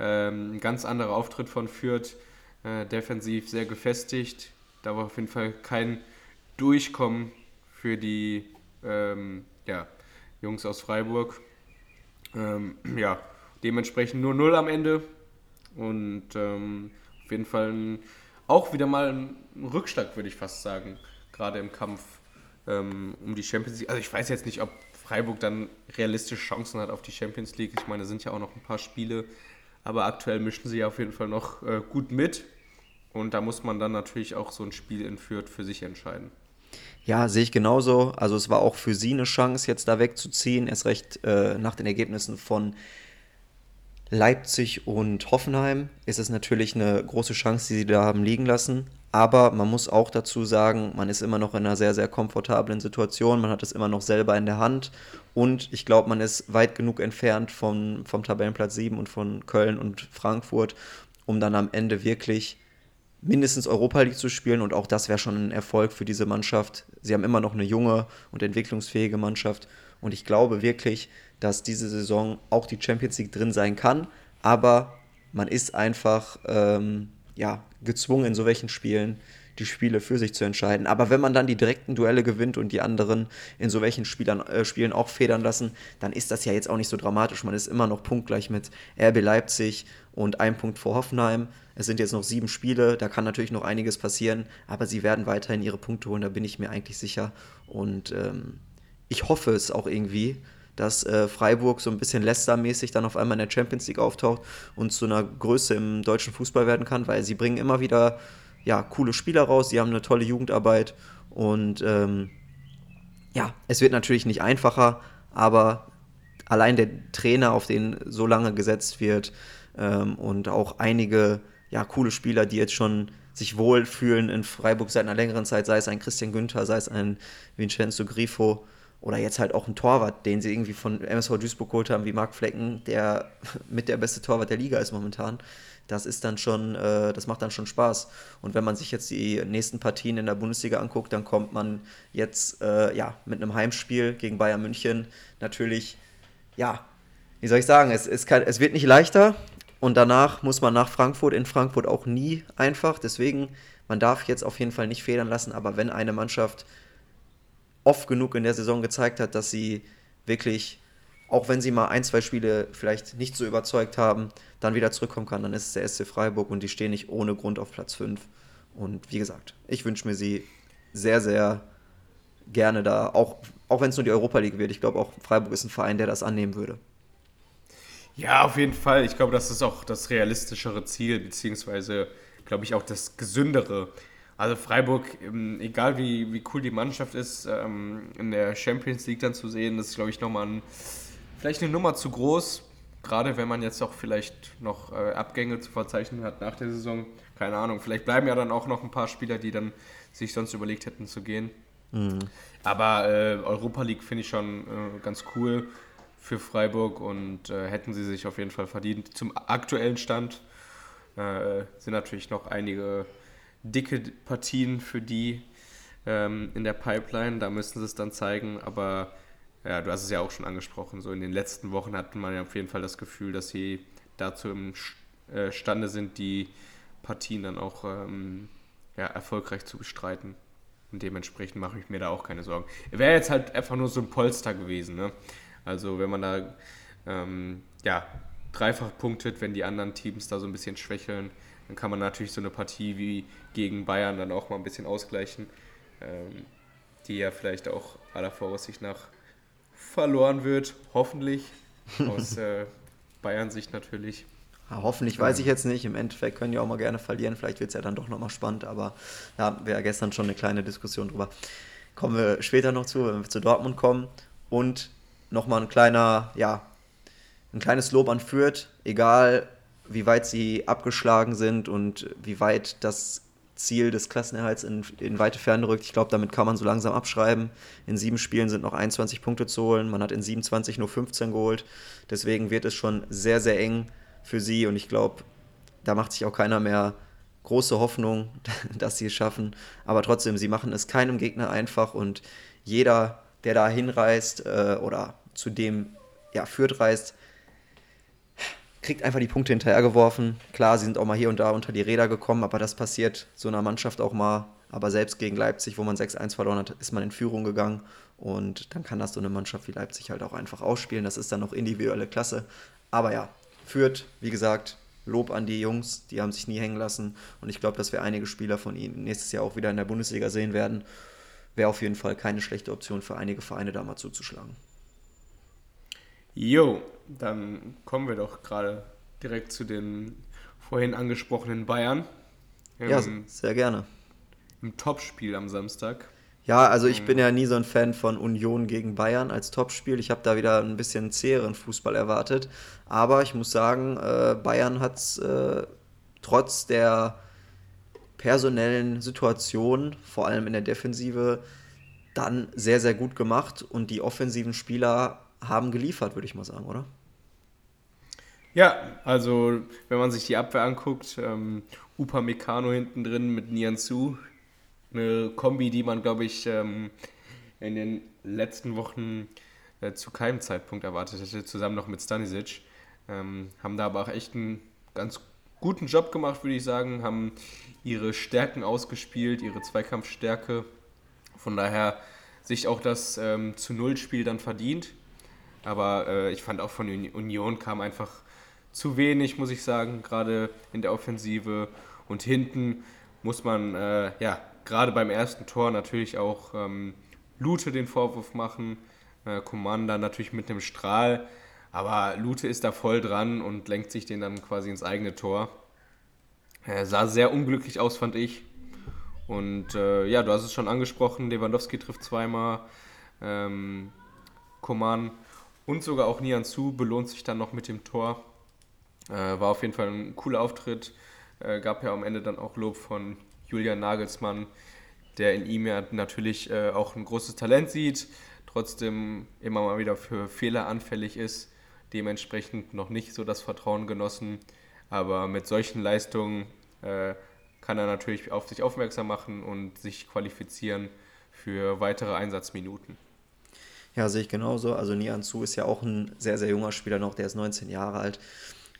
Ähm, ein ganz anderer Auftritt von Fürth. Äh, defensiv sehr gefestigt. Da war auf jeden Fall kein Durchkommen für die ähm, ja, Jungs aus Freiburg. Ähm, ja, dementsprechend nur 0 am Ende. Und ähm, auf jeden Fall ein, auch wieder mal ein Rückschlag, würde ich fast sagen, gerade im Kampf ähm, um die Champions League. Also ich weiß jetzt nicht, ob Freiburg dann realistische Chancen hat auf die Champions League. Ich meine, es sind ja auch noch ein paar Spiele, aber aktuell mischen sie auf jeden Fall noch äh, gut mit. Und da muss man dann natürlich auch so ein Spiel in Fürth für sich entscheiden. Ja, sehe ich genauso. Also es war auch für sie eine Chance, jetzt da wegzuziehen. Erst recht äh, nach den Ergebnissen von Leipzig und Hoffenheim ist es natürlich eine große Chance, die sie da haben liegen lassen. Aber man muss auch dazu sagen, man ist immer noch in einer sehr, sehr komfortablen Situation. Man hat es immer noch selber in der Hand. Und ich glaube, man ist weit genug entfernt vom, vom Tabellenplatz 7 und von Köln und Frankfurt, um dann am Ende wirklich mindestens Europa League zu spielen. Und auch das wäre schon ein Erfolg für diese Mannschaft. Sie haben immer noch eine junge und entwicklungsfähige Mannschaft. Und ich glaube wirklich, dass diese Saison auch die Champions League drin sein kann. Aber man ist einfach ähm, ja, gezwungen, in so welchen Spielen die Spiele für sich zu entscheiden. Aber wenn man dann die direkten Duelle gewinnt und die anderen in so welchen Spielern, äh, Spielen auch federn lassen, dann ist das ja jetzt auch nicht so dramatisch. Man ist immer noch punktgleich mit RB Leipzig und ein Punkt vor Hoffenheim. Es sind jetzt noch sieben Spiele, da kann natürlich noch einiges passieren, aber sie werden weiterhin ihre Punkte holen, da bin ich mir eigentlich sicher. Und ähm, ich hoffe es auch irgendwie, dass äh, Freiburg so ein bisschen Leicester-mäßig dann auf einmal in der Champions League auftaucht und zu einer Größe im deutschen Fußball werden kann, weil sie bringen immer wieder ja, coole Spieler raus, sie haben eine tolle Jugendarbeit und ähm, ja, es wird natürlich nicht einfacher, aber allein der Trainer, auf den so lange gesetzt wird ähm, und auch einige ja, coole Spieler, die jetzt schon sich wohlfühlen in Freiburg seit einer längeren Zeit, sei es ein Christian Günther, sei es ein Vincenzo Grifo, oder jetzt halt auch ein Torwart, den sie irgendwie von MSV Duisburg geholt haben, wie Marc Flecken, der mit der beste Torwart der Liga ist momentan. Das ist dann schon, äh, das macht dann schon Spaß. Und wenn man sich jetzt die nächsten Partien in der Bundesliga anguckt, dann kommt man jetzt äh, ja mit einem Heimspiel gegen Bayern München natürlich, ja, wie soll ich sagen, es, es, kann, es wird nicht leichter. Und danach muss man nach Frankfurt, in Frankfurt auch nie einfach. Deswegen, man darf jetzt auf jeden Fall nicht federn lassen. Aber wenn eine Mannschaft oft genug in der Saison gezeigt hat, dass sie wirklich, auch wenn sie mal ein, zwei Spiele vielleicht nicht so überzeugt haben, dann wieder zurückkommen kann, dann ist es der SC Freiburg und die stehen nicht ohne Grund auf Platz 5. Und wie gesagt, ich wünsche mir sie sehr, sehr gerne da, auch, auch wenn es nur die Europa League wird. Ich glaube, auch Freiburg ist ein Verein, der das annehmen würde. Ja, auf jeden Fall. Ich glaube, das ist auch das realistischere Ziel, beziehungsweise, glaube ich, auch das gesündere. Also Freiburg, ähm, egal wie, wie cool die Mannschaft ist, ähm, in der Champions League dann zu sehen, ist, glaube ich, nochmal ein, vielleicht eine Nummer zu groß. Gerade wenn man jetzt auch vielleicht noch äh, Abgänge zu verzeichnen hat nach der Saison. Keine Ahnung, vielleicht bleiben ja dann auch noch ein paar Spieler, die dann sich sonst überlegt hätten zu gehen. Mhm. Aber äh, Europa League finde ich schon äh, ganz cool für Freiburg und äh, hätten sie sich auf jeden Fall verdient. Zum aktuellen Stand äh, sind natürlich noch einige dicke Partien für die ähm, in der Pipeline. Da müssen sie es dann zeigen. Aber ja, du hast es ja auch schon angesprochen. So in den letzten Wochen hat man ja auf jeden Fall das Gefühl, dass sie dazu imstande äh, sind, die Partien dann auch ähm, ja, erfolgreich zu bestreiten. Und dementsprechend mache ich mir da auch keine Sorgen. Wäre jetzt halt einfach nur so ein Polster gewesen. Ne? Also wenn man da ähm, ja, dreifach punktet, wenn die anderen Teams da so ein bisschen schwächeln, dann kann man natürlich so eine Partie wie gegen Bayern dann auch mal ein bisschen ausgleichen, ähm, die ja vielleicht auch aller Voraussicht nach verloren wird, hoffentlich, aus äh, Bayern-Sicht natürlich. Ja, hoffentlich weiß ich jetzt nicht. Im Endeffekt können die auch mal gerne verlieren. Vielleicht wird es ja dann doch nochmal spannend, aber da hatten wir ja gestern schon eine kleine Diskussion drüber. Kommen wir später noch zu, wenn wir zu Dortmund kommen. Und nochmal ein kleiner, ja, ein kleines Lob an Fürth. Egal, wie weit sie abgeschlagen sind und wie weit das Ziel des Klassenerhalts in, in weite Ferne rückt. Ich glaube, damit kann man so langsam abschreiben. In sieben Spielen sind noch 21 Punkte zu holen. Man hat in 27 nur 15 geholt. Deswegen wird es schon sehr, sehr eng für sie. Und ich glaube, da macht sich auch keiner mehr große Hoffnung, dass sie es schaffen. Aber trotzdem, sie machen es keinem Gegner einfach. Und jeder, der da hinreist äh, oder zu dem ja, Fürth reist, kriegt einfach die Punkte hinterhergeworfen. Klar, sie sind auch mal hier und da unter die Räder gekommen, aber das passiert so einer Mannschaft auch mal. Aber selbst gegen Leipzig, wo man 6-1 verloren hat, ist man in Führung gegangen. Und dann kann das so eine Mannschaft wie Leipzig halt auch einfach ausspielen. Das ist dann noch individuelle Klasse. Aber ja, führt, wie gesagt, Lob an die Jungs, die haben sich nie hängen lassen. Und ich glaube, dass wir einige Spieler von ihnen nächstes Jahr auch wieder in der Bundesliga sehen werden. wäre auf jeden Fall keine schlechte Option für einige Vereine da mal zuzuschlagen. Jo, dann kommen wir doch gerade direkt zu den vorhin angesprochenen Bayern. Ja, sehr gerne. Im Topspiel am Samstag. Ja, also ich bin ja nie so ein Fan von Union gegen Bayern als Topspiel. Ich habe da wieder ein bisschen zäheren Fußball erwartet. Aber ich muss sagen, äh, Bayern hat es äh, trotz der personellen Situation, vor allem in der Defensive, dann sehr, sehr gut gemacht. Und die offensiven Spieler haben geliefert, würde ich mal sagen, oder? Ja, also wenn man sich die Abwehr anguckt, ähm, Upa Meccano hinten drin mit Nianzu, eine Kombi, die man, glaube ich, ähm, in den letzten Wochen äh, zu keinem Zeitpunkt erwartet hätte, zusammen noch mit Stanisic. Ähm, haben da aber auch echt einen ganz guten Job gemacht, würde ich sagen, haben ihre Stärken ausgespielt, ihre Zweikampfstärke. Von daher sich auch das ähm, zu Null-Spiel dann verdient. Aber äh, ich fand auch von Union kam einfach zu wenig, muss ich sagen, gerade in der Offensive. Und hinten muss man äh, ja gerade beim ersten Tor natürlich auch ähm, Lute den Vorwurf machen. Äh, Commander natürlich mit einem Strahl. Aber Lute ist da voll dran und lenkt sich den dann quasi ins eigene Tor. Er sah sehr unglücklich aus, fand ich. Und äh, ja, du hast es schon angesprochen, Lewandowski trifft zweimal. Ähm, Coman und sogar auch Nian Su belohnt sich dann noch mit dem Tor. Äh, war auf jeden Fall ein cooler Auftritt. Äh, gab ja am Ende dann auch Lob von Julian Nagelsmann, der in ihm ja natürlich äh, auch ein großes Talent sieht, trotzdem immer mal wieder für Fehler anfällig ist, dementsprechend noch nicht so das Vertrauen genossen. Aber mit solchen Leistungen äh, kann er natürlich auf sich aufmerksam machen und sich qualifizieren für weitere Einsatzminuten. Ja, sehe ich genauso. Also Nian Zu ist ja auch ein sehr, sehr junger Spieler noch, der ist 19 Jahre alt.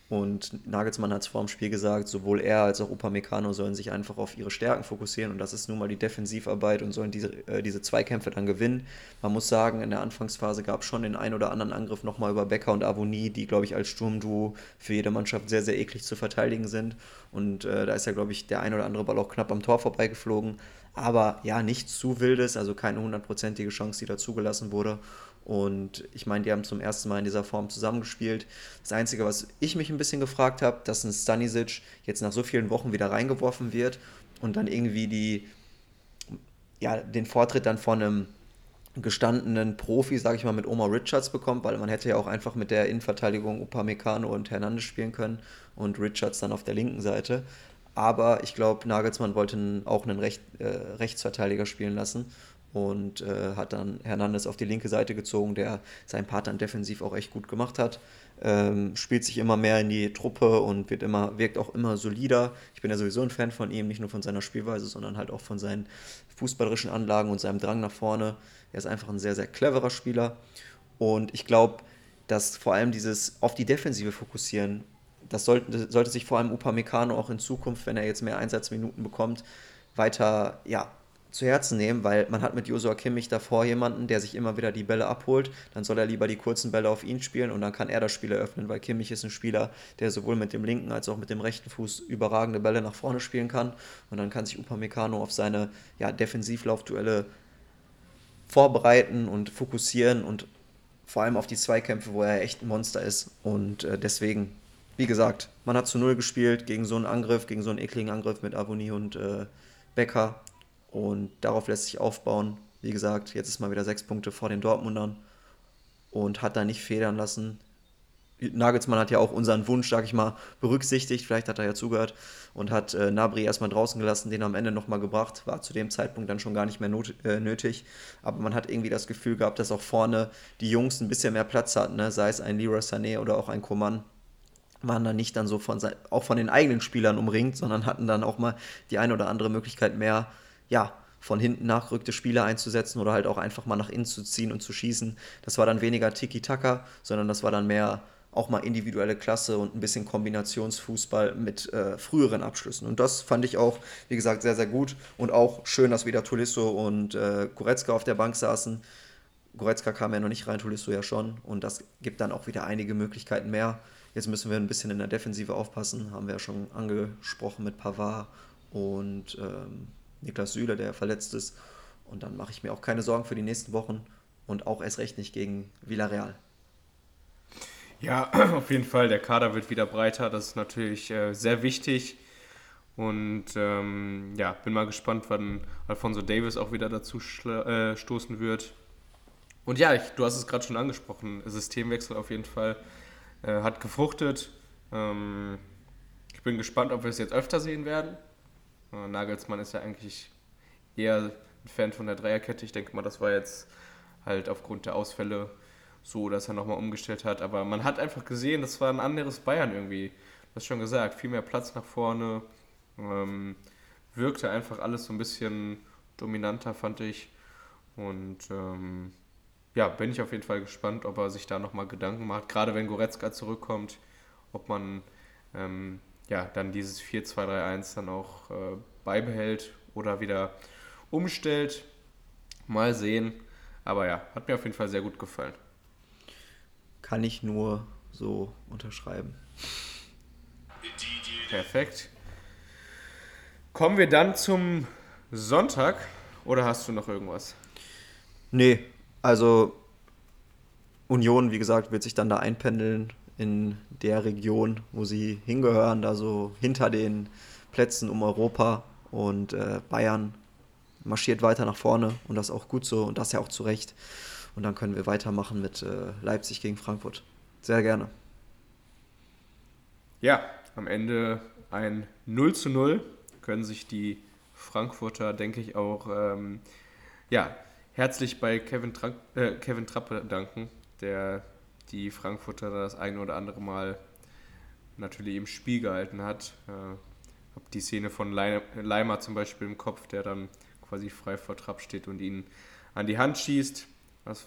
Und Nagelsmann hat es vor dem Spiel gesagt, sowohl er als auch Upamecano sollen sich einfach auf ihre Stärken fokussieren und das ist nun mal die Defensivarbeit und sollen diese, äh, diese Zweikämpfe dann gewinnen. Man muss sagen, in der Anfangsphase gab es schon den ein oder anderen Angriff nochmal über Becker und Avonie, die, glaube ich, als Sturmduo für jede Mannschaft sehr, sehr eklig zu verteidigen sind. Und äh, da ist ja, glaube ich, der ein oder andere Ball auch knapp am Tor vorbeigeflogen. Aber ja, nichts zu wildes, also keine hundertprozentige Chance, die da zugelassen wurde. Und ich meine, die haben zum ersten Mal in dieser Form zusammengespielt. Das Einzige, was ich mich ein bisschen gefragt habe, dass ein Stanisic jetzt nach so vielen Wochen wieder reingeworfen wird und dann irgendwie die, ja, den Vortritt dann von einem gestandenen Profi, sage ich mal, mit Omar Richards bekommt, weil man hätte ja auch einfach mit der Innenverteidigung Upamecano und Hernandez spielen können und Richards dann auf der linken Seite. Aber ich glaube, Nagelsmann wollte auch einen Recht, äh, Rechtsverteidiger spielen lassen und äh, hat dann Hernandez auf die linke Seite gezogen, der seinen Part dann defensiv auch echt gut gemacht hat. Ähm, spielt sich immer mehr in die Truppe und wird immer, wirkt auch immer solider. Ich bin ja sowieso ein Fan von ihm, nicht nur von seiner Spielweise, sondern halt auch von seinen fußballerischen Anlagen und seinem Drang nach vorne. Er ist einfach ein sehr, sehr cleverer Spieler. Und ich glaube, dass vor allem dieses auf die Defensive fokussieren, das sollte, sollte sich vor allem Upamecano auch in Zukunft, wenn er jetzt mehr Einsatzminuten bekommt, weiter ja, zu Herzen nehmen, weil man hat mit Josua Kimmich davor jemanden, der sich immer wieder die Bälle abholt. Dann soll er lieber die kurzen Bälle auf ihn spielen und dann kann er das Spiel eröffnen, weil Kimmich ist ein Spieler, der sowohl mit dem linken als auch mit dem rechten Fuß überragende Bälle nach vorne spielen kann. Und dann kann sich Upamecano auf seine ja, Defensivlaufduelle vorbereiten und fokussieren und vor allem auf die Zweikämpfe, wo er echt ein Monster ist. Und äh, deswegen, wie gesagt, man hat zu Null gespielt gegen so einen Angriff, gegen so einen ekligen Angriff mit Avoni und äh, Becker. Und darauf lässt sich aufbauen. Wie gesagt, jetzt ist mal wieder sechs Punkte vor den Dortmundern und hat da nicht federn lassen. Nagelsmann hat ja auch unseren Wunsch, sag ich mal, berücksichtigt. Vielleicht hat er ja zugehört und hat äh, Nabri erstmal draußen gelassen, den am Ende nochmal gebracht. War zu dem Zeitpunkt dann schon gar nicht mehr not, äh, nötig. Aber man hat irgendwie das Gefühl gehabt, dass auch vorne die Jungs ein bisschen mehr Platz hatten. Ne? Sei es ein Leroy Sané oder auch ein Coman. Waren dann nicht dann so von, auch von den eigenen Spielern umringt, sondern hatten dann auch mal die eine oder andere Möglichkeit mehr, ja, von hinten nachgerückte Spieler einzusetzen oder halt auch einfach mal nach innen zu ziehen und zu schießen. Das war dann weniger Tiki-Taka, sondern das war dann mehr auch mal individuelle Klasse und ein bisschen Kombinationsfußball mit äh, früheren Abschlüssen. Und das fand ich auch, wie gesagt, sehr, sehr gut. Und auch schön, dass wieder Tulisso und äh, Goretzka auf der Bank saßen. Goretzka kam ja noch nicht rein, Tulisso ja schon. Und das gibt dann auch wieder einige Möglichkeiten mehr. Jetzt müssen wir ein bisschen in der Defensive aufpassen, haben wir ja schon angesprochen mit Pavard und ähm, Niklas Süle, der verletzt ist. Und dann mache ich mir auch keine Sorgen für die nächsten Wochen und auch erst recht nicht gegen Villarreal. Ja, auf jeden Fall. Der Kader wird wieder breiter. Das ist natürlich äh, sehr wichtig. Und ähm, ja, bin mal gespannt, wann Alfonso Davis auch wieder dazu äh, stoßen wird. Und ja, ich, du hast es gerade schon angesprochen. Systemwechsel auf jeden Fall äh, hat gefruchtet. Ähm, ich bin gespannt, ob wir es jetzt öfter sehen werden. Äh, Nagelsmann ist ja eigentlich eher ein Fan von der Dreierkette. Ich denke mal, das war jetzt halt aufgrund der Ausfälle so, dass er nochmal umgestellt hat. Aber man hat einfach gesehen, das war ein anderes Bayern irgendwie. Du hast schon gesagt, viel mehr Platz nach vorne. Ähm, wirkte einfach alles so ein bisschen dominanter, fand ich. Und ähm, ja, bin ich auf jeden Fall gespannt, ob er sich da nochmal Gedanken macht. Gerade wenn Goretzka zurückkommt, ob man ähm, ja, dann dieses 4-2-3-1 dann auch äh, beibehält oder wieder umstellt. Mal sehen. Aber ja, hat mir auf jeden Fall sehr gut gefallen. Kann ich nur so unterschreiben. Perfekt. Kommen wir dann zum Sonntag oder hast du noch irgendwas? Nee, also Union, wie gesagt, wird sich dann da einpendeln in der Region, wo sie hingehören, da so hinter den Plätzen um Europa und äh, Bayern marschiert weiter nach vorne und das auch gut so und das ja auch zu Recht. Und dann können wir weitermachen mit äh, Leipzig gegen Frankfurt. Sehr gerne. Ja, am Ende ein 0 zu 0 können sich die Frankfurter, denke ich, auch ähm, ja, herzlich bei Kevin, Tra äh, Kevin Trapp bedanken, der die Frankfurter das ein oder andere Mal natürlich im Spiel gehalten hat. Äh, habe die Szene von Leimer zum Beispiel im Kopf, der dann quasi frei vor Trapp steht und ihn an die Hand schießt. Das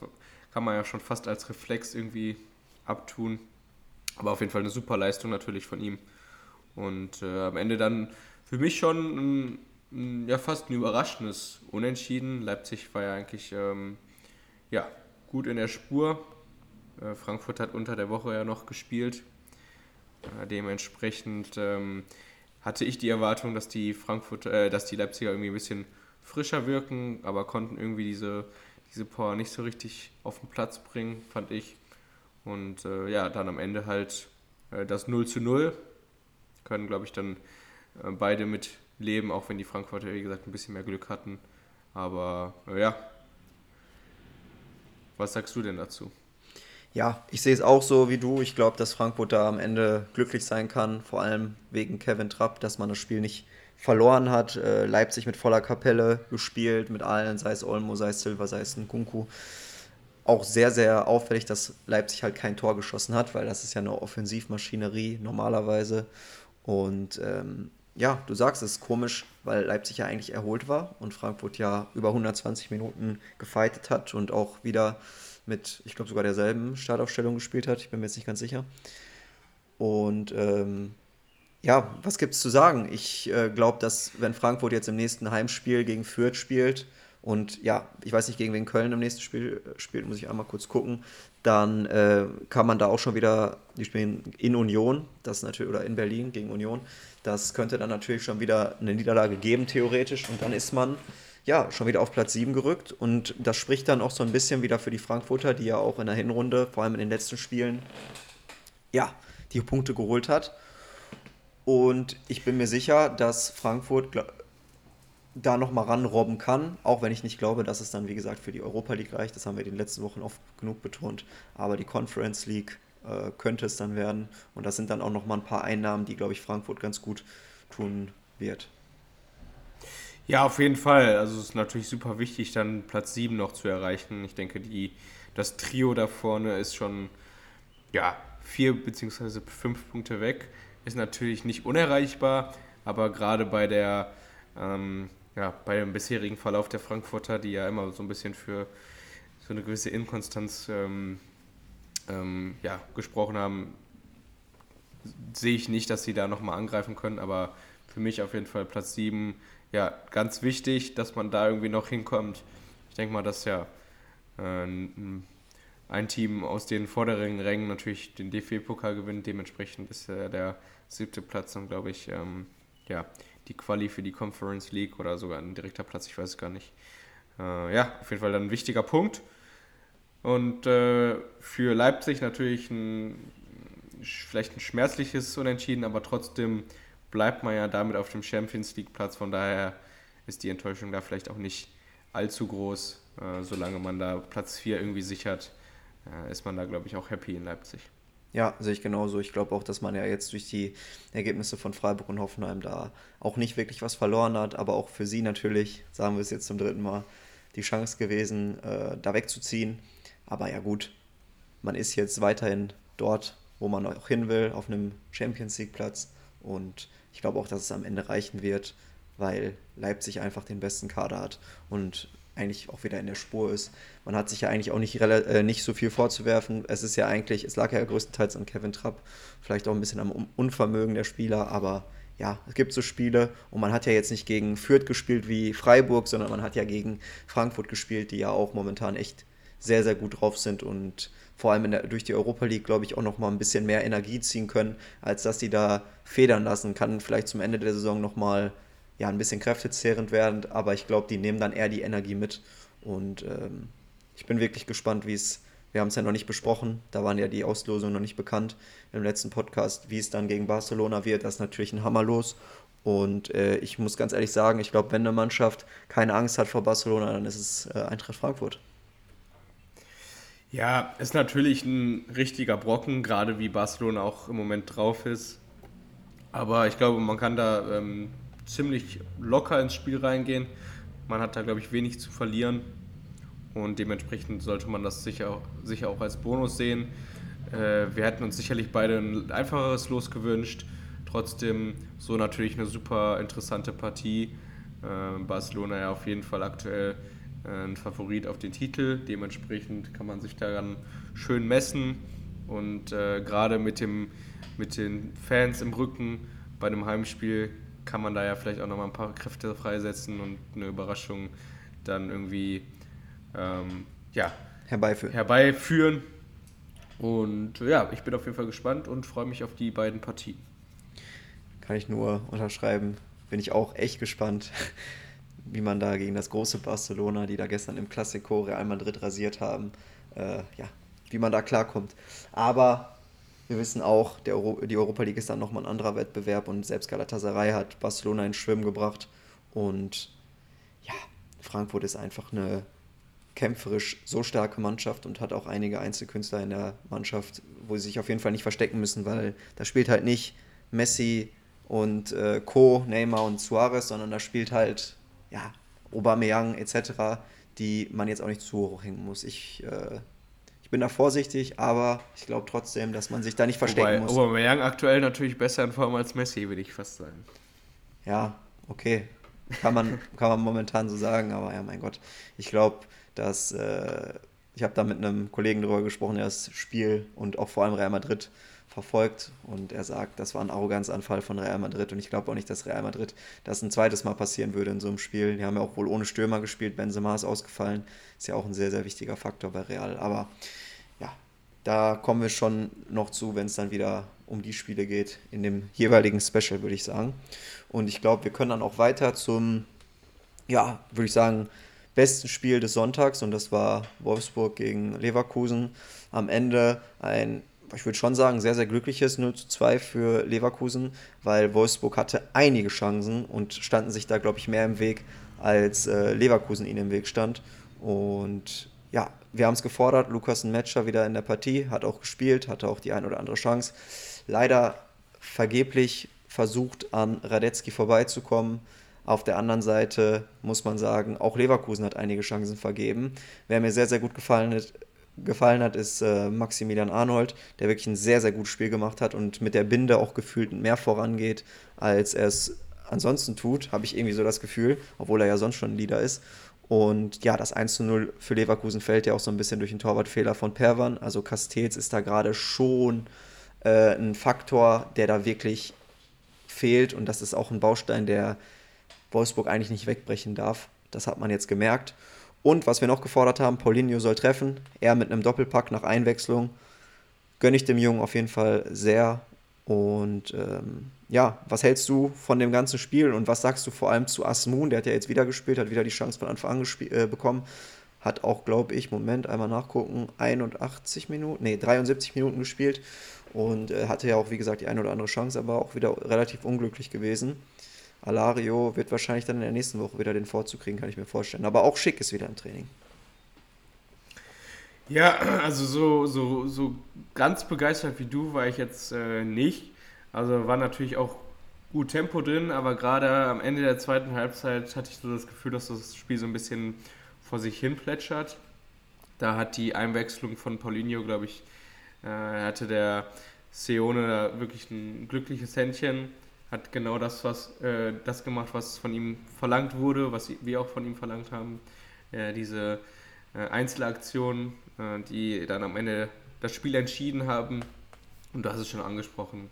kann man ja schon fast als Reflex irgendwie abtun. Aber auf jeden Fall eine super Leistung natürlich von ihm. Und äh, am Ende dann für mich schon ein, ja, fast ein überraschendes Unentschieden. Leipzig war ja eigentlich ähm, ja, gut in der Spur. Äh, Frankfurt hat unter der Woche ja noch gespielt. Äh, dementsprechend ähm, hatte ich die Erwartung, dass die Frankfurt, äh, dass die Leipziger irgendwie ein bisschen frischer wirken, aber konnten irgendwie diese, diese Power nicht so richtig auf den Platz bringen, fand ich. Und äh, ja, dann am Ende halt äh, das 0 zu 0. Können, glaube ich, dann äh, beide mit leben, auch wenn die Frankfurter, wie gesagt, ein bisschen mehr Glück hatten. Aber ja. Was sagst du denn dazu? Ja, ich sehe es auch so wie du. Ich glaube, dass Frankfurt da am Ende glücklich sein kann, vor allem wegen Kevin Trapp, dass man das Spiel nicht verloren hat. Äh, Leipzig mit voller Kapelle gespielt, mit allen, sei es Olmo, sei es Silva, sei es Nkunku. Auch sehr, sehr auffällig, dass Leipzig halt kein Tor geschossen hat, weil das ist ja eine Offensivmaschinerie normalerweise. Und ähm, ja, du sagst, es ist komisch, weil Leipzig ja eigentlich erholt war und Frankfurt ja über 120 Minuten gefeitet hat und auch wieder mit, ich glaube, sogar derselben Startaufstellung gespielt hat. Ich bin mir jetzt nicht ganz sicher. Und ähm, ja, was gibt es zu sagen? Ich äh, glaube, dass wenn Frankfurt jetzt im nächsten Heimspiel gegen Fürth spielt und ja, ich weiß nicht, gegen wen Köln im nächsten Spiel äh, spielt, muss ich einmal kurz gucken, dann äh, kann man da auch schon wieder, die spielen in Union, das natürlich, oder in Berlin gegen Union, das könnte dann natürlich schon wieder eine Niederlage geben, theoretisch, und dann ist man ja schon wieder auf Platz 7 gerückt. Und das spricht dann auch so ein bisschen wieder für die Frankfurter, die ja auch in der Hinrunde, vor allem in den letzten Spielen, ja, die Punkte geholt hat. Und ich bin mir sicher, dass Frankfurt da nochmal ranrobben kann, auch wenn ich nicht glaube, dass es dann, wie gesagt, für die Europa League reicht. Das haben wir in den letzten Wochen oft genug betont. Aber die Conference League äh, könnte es dann werden. Und das sind dann auch nochmal ein paar Einnahmen, die, glaube ich, Frankfurt ganz gut tun wird. Ja, auf jeden Fall. Also es ist natürlich super wichtig, dann Platz 7 noch zu erreichen. Ich denke, die, das Trio da vorne ist schon ja, vier bzw. fünf Punkte weg. Ist natürlich nicht unerreichbar, aber gerade bei der ähm, ja, bei dem bisherigen Verlauf der Frankfurter, die ja immer so ein bisschen für so eine gewisse Inkonstanz ähm, ähm, ja, gesprochen haben, sehe ich nicht, dass sie da nochmal angreifen können, aber für mich auf jeden Fall Platz 7, ja, ganz wichtig, dass man da irgendwie noch hinkommt. Ich denke mal, dass ja äh, ein Team aus den vorderen Rängen natürlich den DFB-Pokal gewinnt, dementsprechend ist äh, der siebte Platz dann, glaube ich, ähm, ja, die Quali für die Conference League oder sogar ein direkter Platz, ich weiß es gar nicht. äh, ja, auf jeden Fall dann ein wichtiger Punkt. Und äh, für Leipzig natürlich ein, vielleicht ein schmerzliches Unentschieden, aber trotzdem bleibt man ja damit auf dem Champions League Platz. Von daher ist die Enttäuschung da vielleicht auch nicht allzu groß. Äh, solange man da Platz 4 irgendwie sichert, äh, ist man da, glaube ich, auch happy in Leipzig. Ja, sehe ich genauso. Ich glaube auch, dass man ja jetzt durch die Ergebnisse von Freiburg und Hoffenheim da auch nicht wirklich was verloren hat, aber auch für sie natürlich, sagen wir es jetzt zum dritten Mal, die Chance gewesen, äh, da wegzuziehen. Aber ja gut, man ist jetzt weiterhin dort, wo man auch hin will, auf einem Champions League Platz. Und ich glaube auch, dass es am Ende reichen wird, weil Leipzig einfach den besten Kader hat und eigentlich auch wieder in der Spur ist. Man hat sich ja eigentlich auch nicht, äh, nicht so viel vorzuwerfen. Es ist ja eigentlich, es lag ja größtenteils an Kevin Trapp, vielleicht auch ein bisschen am Unvermögen der Spieler, aber ja, es gibt so Spiele und man hat ja jetzt nicht gegen Fürth gespielt wie Freiburg, sondern man hat ja gegen Frankfurt gespielt, die ja auch momentan echt sehr, sehr gut drauf sind und vor allem der, durch die Europa League, glaube ich, auch noch mal ein bisschen mehr Energie ziehen können, als dass sie da federn lassen. Kann vielleicht zum Ende der Saison noch mal ja, ein bisschen kräftezehrend werden, aber ich glaube, die nehmen dann eher die Energie mit. Und ähm, ich bin wirklich gespannt, wie es, wir haben es ja noch nicht besprochen, da waren ja die Auslosungen noch nicht bekannt im letzten Podcast, wie es dann gegen Barcelona wird. Das ist natürlich ein Hammer los. Und äh, ich muss ganz ehrlich sagen, ich glaube, wenn eine Mannschaft keine Angst hat vor Barcelona, dann ist es äh, Eintracht Frankfurt. Ja, ist natürlich ein richtiger Brocken, gerade wie Barcelona auch im Moment drauf ist. Aber ich glaube, man kann da ähm, ziemlich locker ins Spiel reingehen. Man hat da, glaube ich, wenig zu verlieren. Und dementsprechend sollte man das sicher, sicher auch als Bonus sehen. Äh, wir hätten uns sicherlich beide ein einfacheres Los gewünscht. Trotzdem so natürlich eine super interessante Partie. Äh, Barcelona ja auf jeden Fall aktuell äh, ein Favorit auf den Titel. Dementsprechend kann man sich daran schön messen und äh, gerade mit, mit den Fans im Rücken bei einem Heimspiel kann man da ja vielleicht auch nochmal ein paar Kräfte freisetzen und eine Überraschung dann irgendwie ähm, ja, herbeiführen. herbeiführen. Und ja, ich bin auf jeden Fall gespannt und freue mich auf die beiden Partien. Kann ich nur unterschreiben. Bin ich auch echt gespannt wie man da gegen das große Barcelona, die da gestern im Classico Real Madrid rasiert haben, äh, ja, wie man da klarkommt. Aber wir wissen auch, Euro die Europa League ist dann nochmal ein anderer Wettbewerb und selbst Galatasaray hat Barcelona ins Schwimmen gebracht. Und ja, Frankfurt ist einfach eine kämpferisch so starke Mannschaft und hat auch einige Einzelkünstler in der Mannschaft, wo sie sich auf jeden Fall nicht verstecken müssen, weil da spielt halt nicht Messi und äh, Co., Neymar und Suarez, sondern da spielt halt ja, Aubameyang etc., die man jetzt auch nicht zu hoch hängen muss. Ich, äh, ich bin da vorsichtig, aber ich glaube trotzdem, dass man sich da nicht verstecken Wobei, muss. Aubameyang aktuell natürlich besser in Form als Messi, würde ich fast sagen. Ja, okay. Kann man, kann man momentan so sagen, aber ja, mein Gott. Ich glaube, dass äh, ich habe da mit einem Kollegen darüber gesprochen, der das Spiel und auch vor allem Real Madrid verfolgt und er sagt, das war ein Arroganzanfall von Real Madrid und ich glaube auch nicht, dass Real Madrid das ein zweites Mal passieren würde in so einem Spiel. Die haben ja auch wohl ohne Stürmer gespielt, Benzema ist ausgefallen, ist ja auch ein sehr, sehr wichtiger Faktor bei Real, aber ja, da kommen wir schon noch zu, wenn es dann wieder um die Spiele geht, in dem jeweiligen Special, würde ich sagen. Und ich glaube, wir können dann auch weiter zum, ja, würde ich sagen, besten Spiel des Sonntags und das war Wolfsburg gegen Leverkusen. Am Ende ein ich würde schon sagen, sehr, sehr glückliches 0 zu 2 für Leverkusen, weil Wolfsburg hatte einige Chancen und standen sich da, glaube ich, mehr im Weg, als äh, Leverkusen ihnen im Weg stand. Und ja, wir haben es gefordert. Lukas ein Matcher wieder in der Partie, hat auch gespielt, hatte auch die ein oder andere Chance. Leider vergeblich versucht, an Radetzky vorbeizukommen. Auf der anderen Seite muss man sagen, auch Leverkusen hat einige Chancen vergeben. Wer mir sehr, sehr gut gefallen hat, gefallen hat, ist äh, Maximilian Arnold, der wirklich ein sehr, sehr gutes Spiel gemacht hat und mit der Binde auch gefühlt mehr vorangeht, als er es ansonsten tut, habe ich irgendwie so das Gefühl, obwohl er ja sonst schon ein Leader ist. Und ja, das 1 zu 0 für Leverkusen fällt ja auch so ein bisschen durch den Torwartfehler von Perwan. Also Castells ist da gerade schon äh, ein Faktor, der da wirklich fehlt. Und das ist auch ein Baustein, der Wolfsburg eigentlich nicht wegbrechen darf. Das hat man jetzt gemerkt. Und was wir noch gefordert haben, Paulinho soll treffen. Er mit einem Doppelpack nach Einwechslung. Gönne ich dem Jungen auf jeden Fall sehr. Und ähm, ja, was hältst du von dem ganzen Spiel und was sagst du vor allem zu Asmun? Der hat ja jetzt wieder gespielt, hat wieder die Chance von Anfang an äh, bekommen. Hat auch, glaube ich, Moment, einmal nachgucken, 81 Minuten, nee, 73 Minuten gespielt und äh, hatte ja auch, wie gesagt, die eine oder andere Chance, aber auch wieder relativ unglücklich gewesen. Alario wird wahrscheinlich dann in der nächsten Woche wieder den Vorzug kriegen, kann ich mir vorstellen. Aber auch Schick ist wieder im Training. Ja, also so, so, so ganz begeistert wie du war ich jetzt äh, nicht. Also war natürlich auch gut Tempo drin, aber gerade am Ende der zweiten Halbzeit hatte ich so das Gefühl, dass das Spiel so ein bisschen vor sich hin plätschert. Da hat die Einwechslung von Paulinho, glaube ich, äh, hatte der Seone da wirklich ein glückliches Händchen, hat genau das, was, äh, das gemacht, was von ihm verlangt wurde, was wir auch von ihm verlangt haben. Äh, diese äh, Einzelaktionen, äh, die dann am Ende das Spiel entschieden haben. Und du hast es schon angesprochen.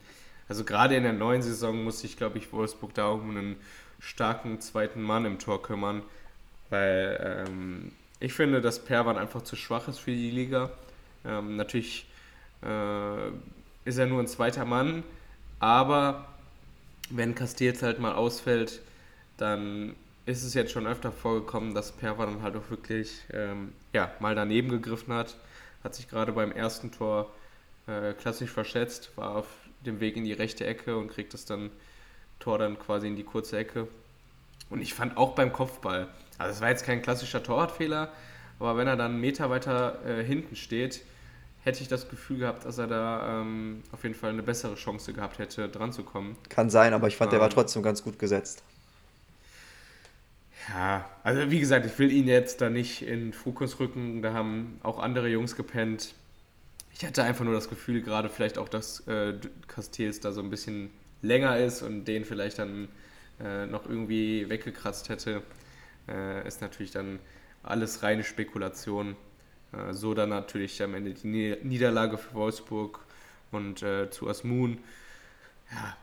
Also gerade in der neuen Saison muss sich, glaube ich, Wolfsburg da um einen starken zweiten Mann im Tor kümmern, weil ähm, ich finde, dass Perwan einfach zu schwach ist für die Liga. Ähm, natürlich äh, ist er nur ein zweiter Mann, aber wenn Castells halt mal ausfällt, dann ist es jetzt schon öfter vorgekommen, dass Perwan halt auch wirklich ähm, ja, mal daneben gegriffen hat. Hat sich gerade beim ersten Tor äh, klassisch verschätzt, war auf dem Weg in die rechte Ecke und kriegt das dann Tor dann quasi in die kurze Ecke. Und ich fand auch beim Kopfball, also es war jetzt kein klassischer Torwartfehler, aber wenn er dann einen Meter weiter äh, hinten steht, hätte ich das Gefühl gehabt, dass er da ähm, auf jeden Fall eine bessere Chance gehabt hätte, dran zu kommen. Kann sein, aber ich fand, ähm, der war ähm, trotzdem ganz gut gesetzt. Ja, also wie gesagt, ich will ihn jetzt da nicht in Fokus rücken. Da haben auch andere Jungs gepennt. Ich hatte einfach nur das Gefühl, gerade vielleicht auch, dass äh, Castells da so ein bisschen länger ist und den vielleicht dann äh, noch irgendwie weggekratzt hätte. Äh, ist natürlich dann alles reine Spekulation. Äh, so dann natürlich am Ende die Niederlage für Wolfsburg und äh, zu Asmun. Ja,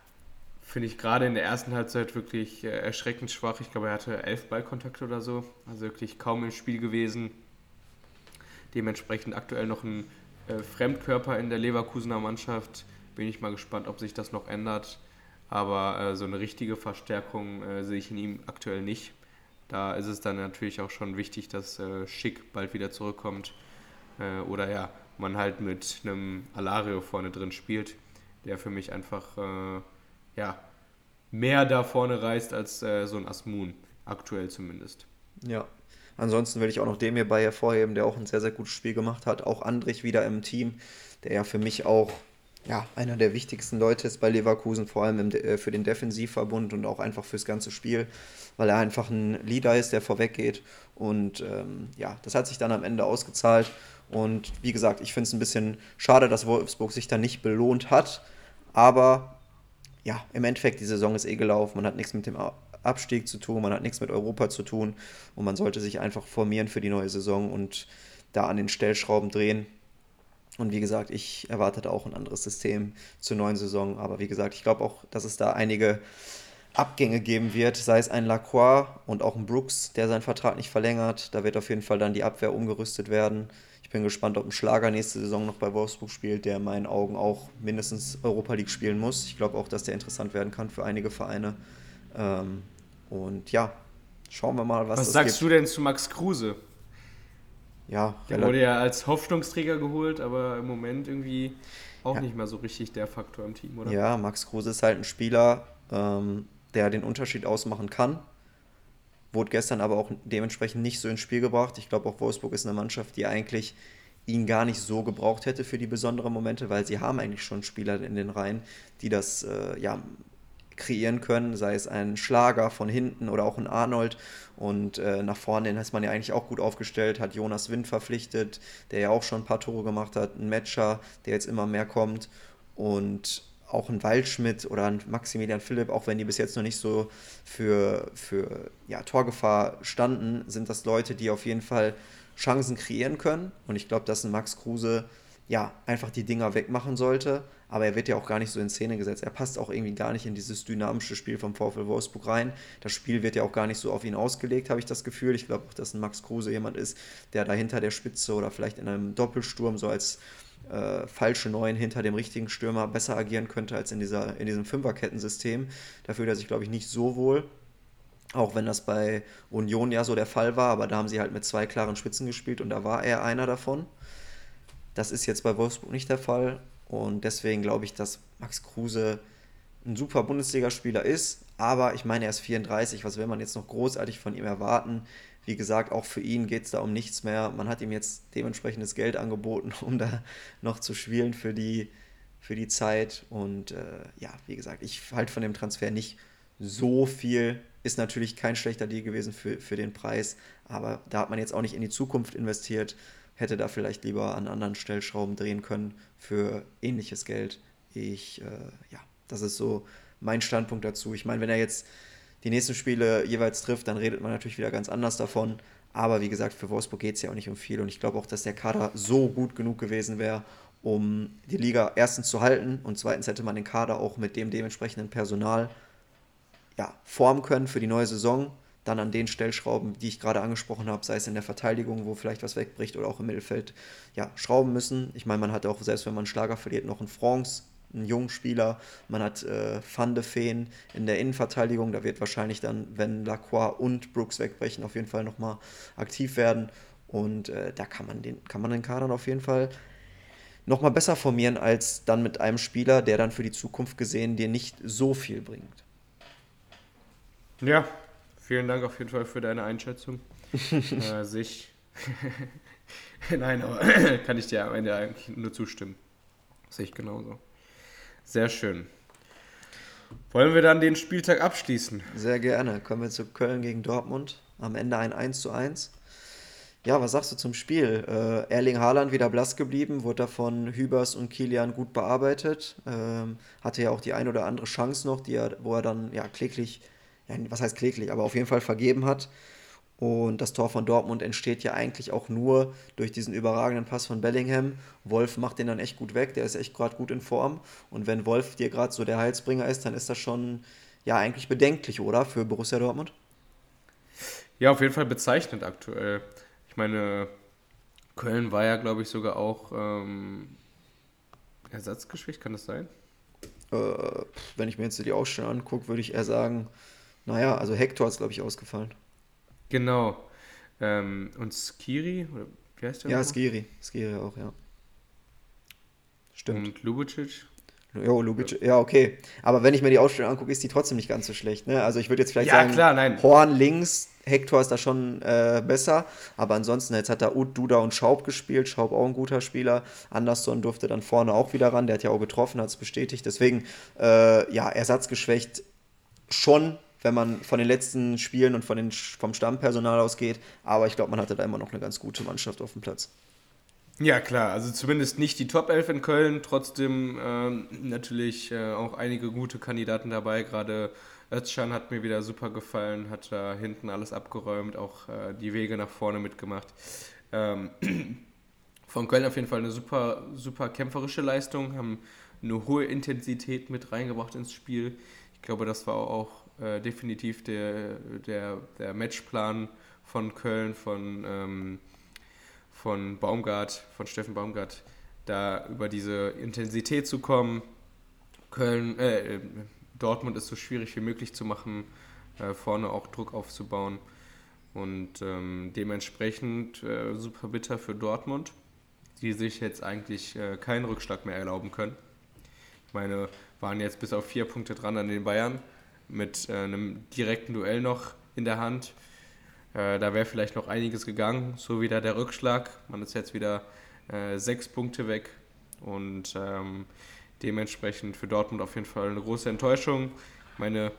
finde ich gerade in der ersten Halbzeit wirklich äh, erschreckend schwach. Ich glaube, er hatte elf Ballkontakte oder so, also wirklich kaum im Spiel gewesen. Dementsprechend aktuell noch ein äh, Fremdkörper in der Leverkusener Mannschaft. Bin ich mal gespannt, ob sich das noch ändert. Aber äh, so eine richtige Verstärkung äh, sehe ich in ihm aktuell nicht. Da ist es dann natürlich auch schon wichtig, dass äh, Schick bald wieder zurückkommt. Äh, oder ja, man halt mit einem Alario vorne drin spielt, der für mich einfach ja, mehr da vorne reist als äh, so ein Asmun, aktuell zumindest. Ja. Ansonsten will ich auch noch dem hierbei hervorheben, der auch ein sehr, sehr gutes Spiel gemacht hat. Auch Andrich wieder im Team, der ja für mich auch ja, einer der wichtigsten Leute ist bei Leverkusen, vor allem im, äh, für den Defensivverbund und auch einfach fürs ganze Spiel, weil er einfach ein Leader ist, der vorweggeht. Und ähm, ja, das hat sich dann am Ende ausgezahlt. Und wie gesagt, ich finde es ein bisschen schade, dass Wolfsburg sich da nicht belohnt hat. Aber ja, im Endeffekt, die Saison ist eh gelaufen, man hat nichts mit dem Abstieg zu tun, man hat nichts mit Europa zu tun und man sollte sich einfach formieren für die neue Saison und da an den Stellschrauben drehen. Und wie gesagt, ich erwartete auch ein anderes System zur neuen Saison, aber wie gesagt, ich glaube auch, dass es da einige Abgänge geben wird, sei es ein Lacroix und auch ein Brooks, der seinen Vertrag nicht verlängert. Da wird auf jeden Fall dann die Abwehr umgerüstet werden bin gespannt, ob ein Schlager nächste Saison noch bei Wolfsburg spielt, der in meinen Augen auch mindestens Europa League spielen muss. Ich glaube auch, dass der interessant werden kann für einige Vereine. Ähm, und ja, schauen wir mal, was, was sagst gibt. du denn zu Max Kruse? Ja, der wurde ja als Hoffnungsträger geholt, aber im Moment irgendwie auch ja. nicht mehr so richtig der Faktor im Team, oder? Ja, Max Kruse ist halt ein Spieler, ähm, der den Unterschied ausmachen kann. Wurde gestern aber auch dementsprechend nicht so ins Spiel gebracht. Ich glaube, auch Wolfsburg ist eine Mannschaft, die eigentlich ihn gar nicht so gebraucht hätte für die besonderen Momente, weil sie haben eigentlich schon Spieler in den Reihen, die das äh, ja, kreieren können, sei es ein Schlager von hinten oder auch ein Arnold. Und äh, nach vorne ist man ja eigentlich auch gut aufgestellt, hat Jonas Wind verpflichtet, der ja auch schon ein paar Tore gemacht hat, ein Matcher, der jetzt immer mehr kommt. Und auch ein Waldschmidt oder ein Maximilian Philipp, auch wenn die bis jetzt noch nicht so für, für ja, Torgefahr standen, sind das Leute, die auf jeden Fall Chancen kreieren können. Und ich glaube, dass ein Max Kruse ja einfach die Dinger wegmachen sollte. Aber er wird ja auch gar nicht so in Szene gesetzt. Er passt auch irgendwie gar nicht in dieses dynamische Spiel vom VfL Wolfsburg rein. Das Spiel wird ja auch gar nicht so auf ihn ausgelegt, habe ich das Gefühl. Ich glaube auch, dass ein Max Kruse jemand ist, der da hinter der Spitze oder vielleicht in einem Doppelsturm so als äh, falsche Neun hinter dem richtigen Stürmer besser agieren könnte als in, dieser, in diesem Fünferkettensystem. Da fühlt er sich, glaube ich, nicht so wohl. Auch wenn das bei Union ja so der Fall war, aber da haben sie halt mit zwei klaren Spitzen gespielt und da war er einer davon. Das ist jetzt bei Wolfsburg nicht der Fall und deswegen glaube ich, dass Max Kruse ein super Bundesligaspieler ist, aber ich meine, er ist 34, was will man jetzt noch großartig von ihm erwarten? Wie gesagt, auch für ihn geht es da um nichts mehr. Man hat ihm jetzt dementsprechendes Geld angeboten, um da noch zu spielen für die, für die Zeit. Und äh, ja, wie gesagt, ich halte von dem Transfer nicht so viel. Ist natürlich kein schlechter Deal gewesen für, für den Preis, aber da hat man jetzt auch nicht in die Zukunft investiert. Hätte da vielleicht lieber an anderen Stellschrauben drehen können für ähnliches Geld. Ich, äh, ja, das ist so mein Standpunkt dazu. Ich meine, wenn er jetzt die nächsten Spiele jeweils trifft, dann redet man natürlich wieder ganz anders davon. Aber wie gesagt, für Wolfsburg geht es ja auch nicht um viel. Und ich glaube auch, dass der Kader so gut genug gewesen wäre, um die Liga erstens zu halten und zweitens hätte man den Kader auch mit dem dementsprechenden Personal ja, formen können für die neue Saison. Dann an den Stellschrauben, die ich gerade angesprochen habe, sei es in der Verteidigung, wo vielleicht was wegbricht oder auch im Mittelfeld, ja, schrauben müssen. Ich meine, man hat auch, selbst wenn man einen Schlager verliert, noch einen France, einen jungen Spieler. Man hat äh, Van de Feen in der Innenverteidigung. Da wird wahrscheinlich dann, wenn Lacroix und Brooks wegbrechen, auf jeden Fall nochmal aktiv werden. Und äh, da kann man, den, kann man den Kader auf jeden Fall nochmal besser formieren, als dann mit einem Spieler, der dann für die Zukunft gesehen dir nicht so viel bringt. Ja, vielen Dank auf jeden Fall für deine Einschätzung. äh, sich. Nein, aber kann ich dir am Ende eigentlich nur zustimmen. Sehe ich genauso. Sehr schön. Wollen wir dann den Spieltag abschließen? Sehr gerne. Kommen wir zu Köln gegen Dortmund. Am Ende ein 1 zu 1. Ja, was sagst du zum Spiel? Äh, Erling Haaland wieder blass geblieben, wurde da von Hübers und Kilian gut bearbeitet. Ähm, hatte ja auch die ein oder andere Chance noch, die er, wo er dann ja kläglich, ja, was heißt kläglich, aber auf jeden Fall vergeben hat. Und das Tor von Dortmund entsteht ja eigentlich auch nur durch diesen überragenden Pass von Bellingham. Wolf macht den dann echt gut weg, der ist echt gerade gut in Form. Und wenn Wolf dir gerade so der Heilsbringer ist, dann ist das schon ja eigentlich bedenklich, oder? Für Borussia Dortmund? Ja, auf jeden Fall bezeichnend aktuell. Ich meine, Köln war ja, glaube ich, sogar auch ähm, Ersatzgeschwächt, kann das sein? Äh, wenn ich mir jetzt die Ausstellung angucke, würde ich eher sagen, naja, also Hector ist, glaube ich, ausgefallen. Genau. Ähm, und Skiri, oder wie heißt der? Ja, Skiri. Skiri auch, ja. Stimmt. Und Lubicic? Jo, Lubicic, ja, okay. Aber wenn ich mir die Ausstellung angucke, ist die trotzdem nicht ganz so schlecht. Ne? Also ich würde jetzt vielleicht ja, sagen, klar, nein. Horn links, Hector ist da schon äh, besser. Aber ansonsten, jetzt hat da Ud, Duda und Schaub gespielt. Schaub auch ein guter Spieler. Anderson durfte dann vorne auch wieder ran. Der hat ja auch getroffen, hat es bestätigt. Deswegen, äh, ja, ersatzgeschwächt schon wenn man von den letzten Spielen und von den, vom Stammpersonal ausgeht. Aber ich glaube, man hatte da immer noch eine ganz gute Mannschaft auf dem Platz. Ja, klar, also zumindest nicht die Top 11 in Köln, trotzdem ähm, natürlich äh, auch einige gute Kandidaten dabei. Gerade Özcan hat mir wieder super gefallen, hat da hinten alles abgeräumt, auch äh, die Wege nach vorne mitgemacht. Ähm, von Köln auf jeden Fall eine super, super kämpferische Leistung, haben eine hohe Intensität mit reingebracht ins Spiel. Ich glaube, das war auch äh, definitiv der, der, der Matchplan von Köln, von, ähm, von Baumgart, von Steffen Baumgart, da über diese Intensität zu kommen. Köln, äh, Dortmund ist so schwierig wie möglich zu machen, äh, vorne auch Druck aufzubauen. Und ähm, dementsprechend äh, super bitter für Dortmund, die sich jetzt eigentlich äh, keinen Rückschlag mehr erlauben können. Ich meine, waren jetzt bis auf vier Punkte dran an den Bayern mit äh, einem direkten Duell noch in der Hand. Äh, da wäre vielleicht noch einiges gegangen, so wieder der Rückschlag. Man ist jetzt wieder äh, sechs Punkte weg und ähm, dementsprechend für Dortmund auf jeden Fall eine große Enttäuschung. Ich meine,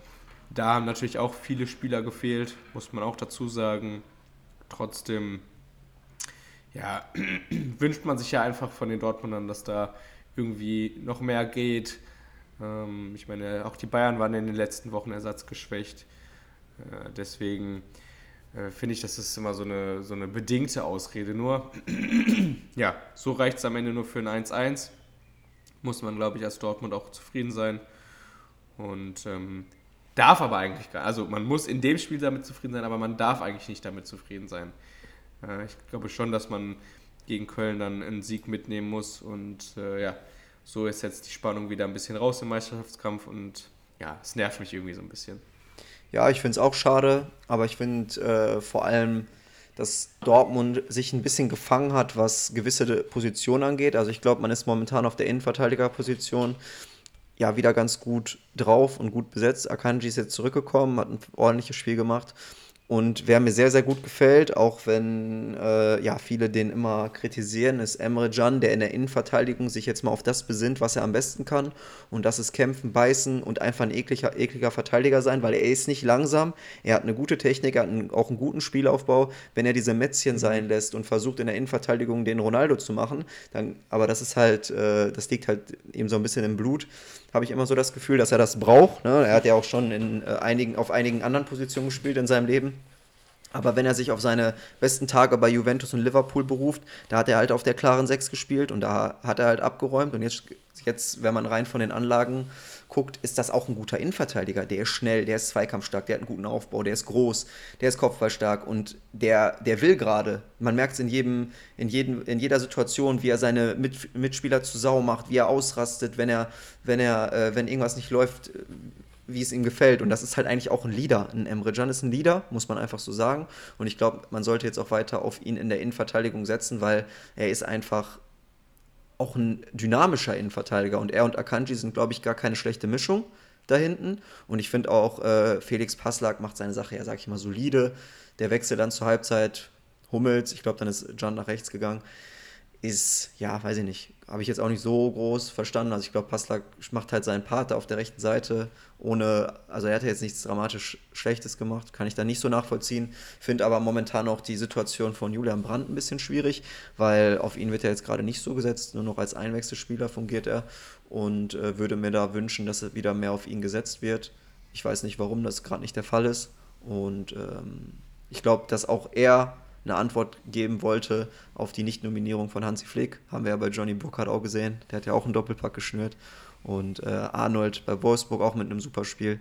da haben natürlich auch viele Spieler gefehlt, muss man auch dazu sagen. Trotzdem, ja, wünscht man sich ja einfach von den Dortmundern, dass da irgendwie noch mehr geht, ich meine, auch die Bayern waren in den letzten Wochen ersatzgeschwächt. Äh, deswegen äh, finde ich, das ist immer so eine, so eine bedingte Ausrede. Nur, ja, so reicht es am Ende nur für ein 1-1. Muss man, glaube ich, als Dortmund auch zufrieden sein. Und ähm, darf aber eigentlich gar Also man muss in dem Spiel damit zufrieden sein, aber man darf eigentlich nicht damit zufrieden sein. Äh, ich glaube schon, dass man gegen Köln dann einen Sieg mitnehmen muss. Und äh, ja, so ist jetzt die Spannung wieder ein bisschen raus im Meisterschaftskampf und ja, es nervt mich irgendwie so ein bisschen. Ja, ich finde es auch schade, aber ich finde äh, vor allem, dass Dortmund sich ein bisschen gefangen hat, was gewisse Positionen angeht. Also ich glaube, man ist momentan auf der Innenverteidigerposition ja wieder ganz gut drauf und gut besetzt. Akanji ist jetzt zurückgekommen, hat ein ordentliches Spiel gemacht. Und wer mir sehr, sehr gut gefällt, auch wenn äh, ja, viele den immer kritisieren, ist Emre Can, der in der Innenverteidigung sich jetzt mal auf das besinnt, was er am besten kann. Und das ist kämpfen, beißen und einfach ein ekliger, ekliger Verteidiger sein, weil er ist nicht langsam. Er hat eine gute Technik, er hat einen, auch einen guten Spielaufbau. Wenn er diese Mätzchen sein lässt und versucht in der Innenverteidigung den Ronaldo zu machen, dann, aber das ist halt, äh, das liegt halt ihm so ein bisschen im Blut habe ich immer so das Gefühl, dass er das braucht. Ne? Er hat ja auch schon in, äh, einigen, auf einigen anderen Positionen gespielt in seinem Leben. Aber wenn er sich auf seine besten Tage bei Juventus und Liverpool beruft, da hat er halt auf der klaren Sechs gespielt und da hat er halt abgeräumt. Und jetzt, jetzt wenn man rein von den Anlagen guckt, ist das auch ein guter Innenverteidiger. Der ist schnell, der ist zweikampfstark, der hat einen guten Aufbau, der ist groß, der ist kopfballstark und der, der will gerade. Man merkt es in, jedem, in, jedem, in jeder Situation, wie er seine Mit, Mitspieler zu Sau macht, wie er ausrastet, wenn er, wenn er, äh, wenn irgendwas nicht läuft, wie es ihm gefällt. Und das ist halt eigentlich auch ein Leader. Ein Emre Can ist ein Leader, muss man einfach so sagen. Und ich glaube, man sollte jetzt auch weiter auf ihn in der Innenverteidigung setzen, weil er ist einfach auch ein dynamischer Innenverteidiger und er und Akanji sind, glaube ich, gar keine schlechte Mischung da hinten. Und ich finde auch, äh, Felix Passlack macht seine Sache ja, sag ich mal, solide. Der Wechsel dann zur Halbzeit, Hummels, ich glaube, dann ist John nach rechts gegangen, ist, ja, weiß ich nicht, habe ich jetzt auch nicht so groß verstanden. Also ich glaube, Passlack macht halt seinen Part auf der rechten Seite, ohne, also er hat ja jetzt nichts dramatisch Schlechtes gemacht, kann ich da nicht so nachvollziehen. Finde aber momentan auch die Situation von Julian Brandt ein bisschen schwierig, weil auf ihn wird er jetzt gerade nicht so gesetzt, nur noch als Einwechselspieler fungiert er und äh, würde mir da wünschen, dass er wieder mehr auf ihn gesetzt wird. Ich weiß nicht, warum das gerade nicht der Fall ist und ähm, ich glaube, dass auch er eine Antwort geben wollte auf die Nicht-Nominierung von Hansi Flick. Haben wir ja bei Johnny Burkhardt auch gesehen. Der hat ja auch einen Doppelpack geschnürt. Und äh, Arnold bei Wolfsburg auch mit einem Superspiel.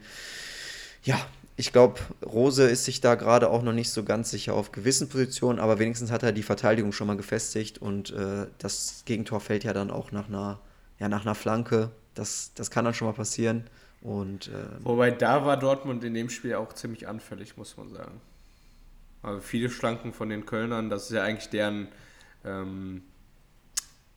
Ja, ich glaube, Rose ist sich da gerade auch noch nicht so ganz sicher auf gewissen Positionen, aber wenigstens hat er die Verteidigung schon mal gefestigt und äh, das Gegentor fällt ja dann auch nach einer, ja, nach einer Flanke. Das, das kann dann schon mal passieren. Und, äh, Wobei da war Dortmund in dem Spiel auch ziemlich anfällig, muss man sagen. Also viele Schlanken von den Kölnern, das ist ja eigentlich deren ähm,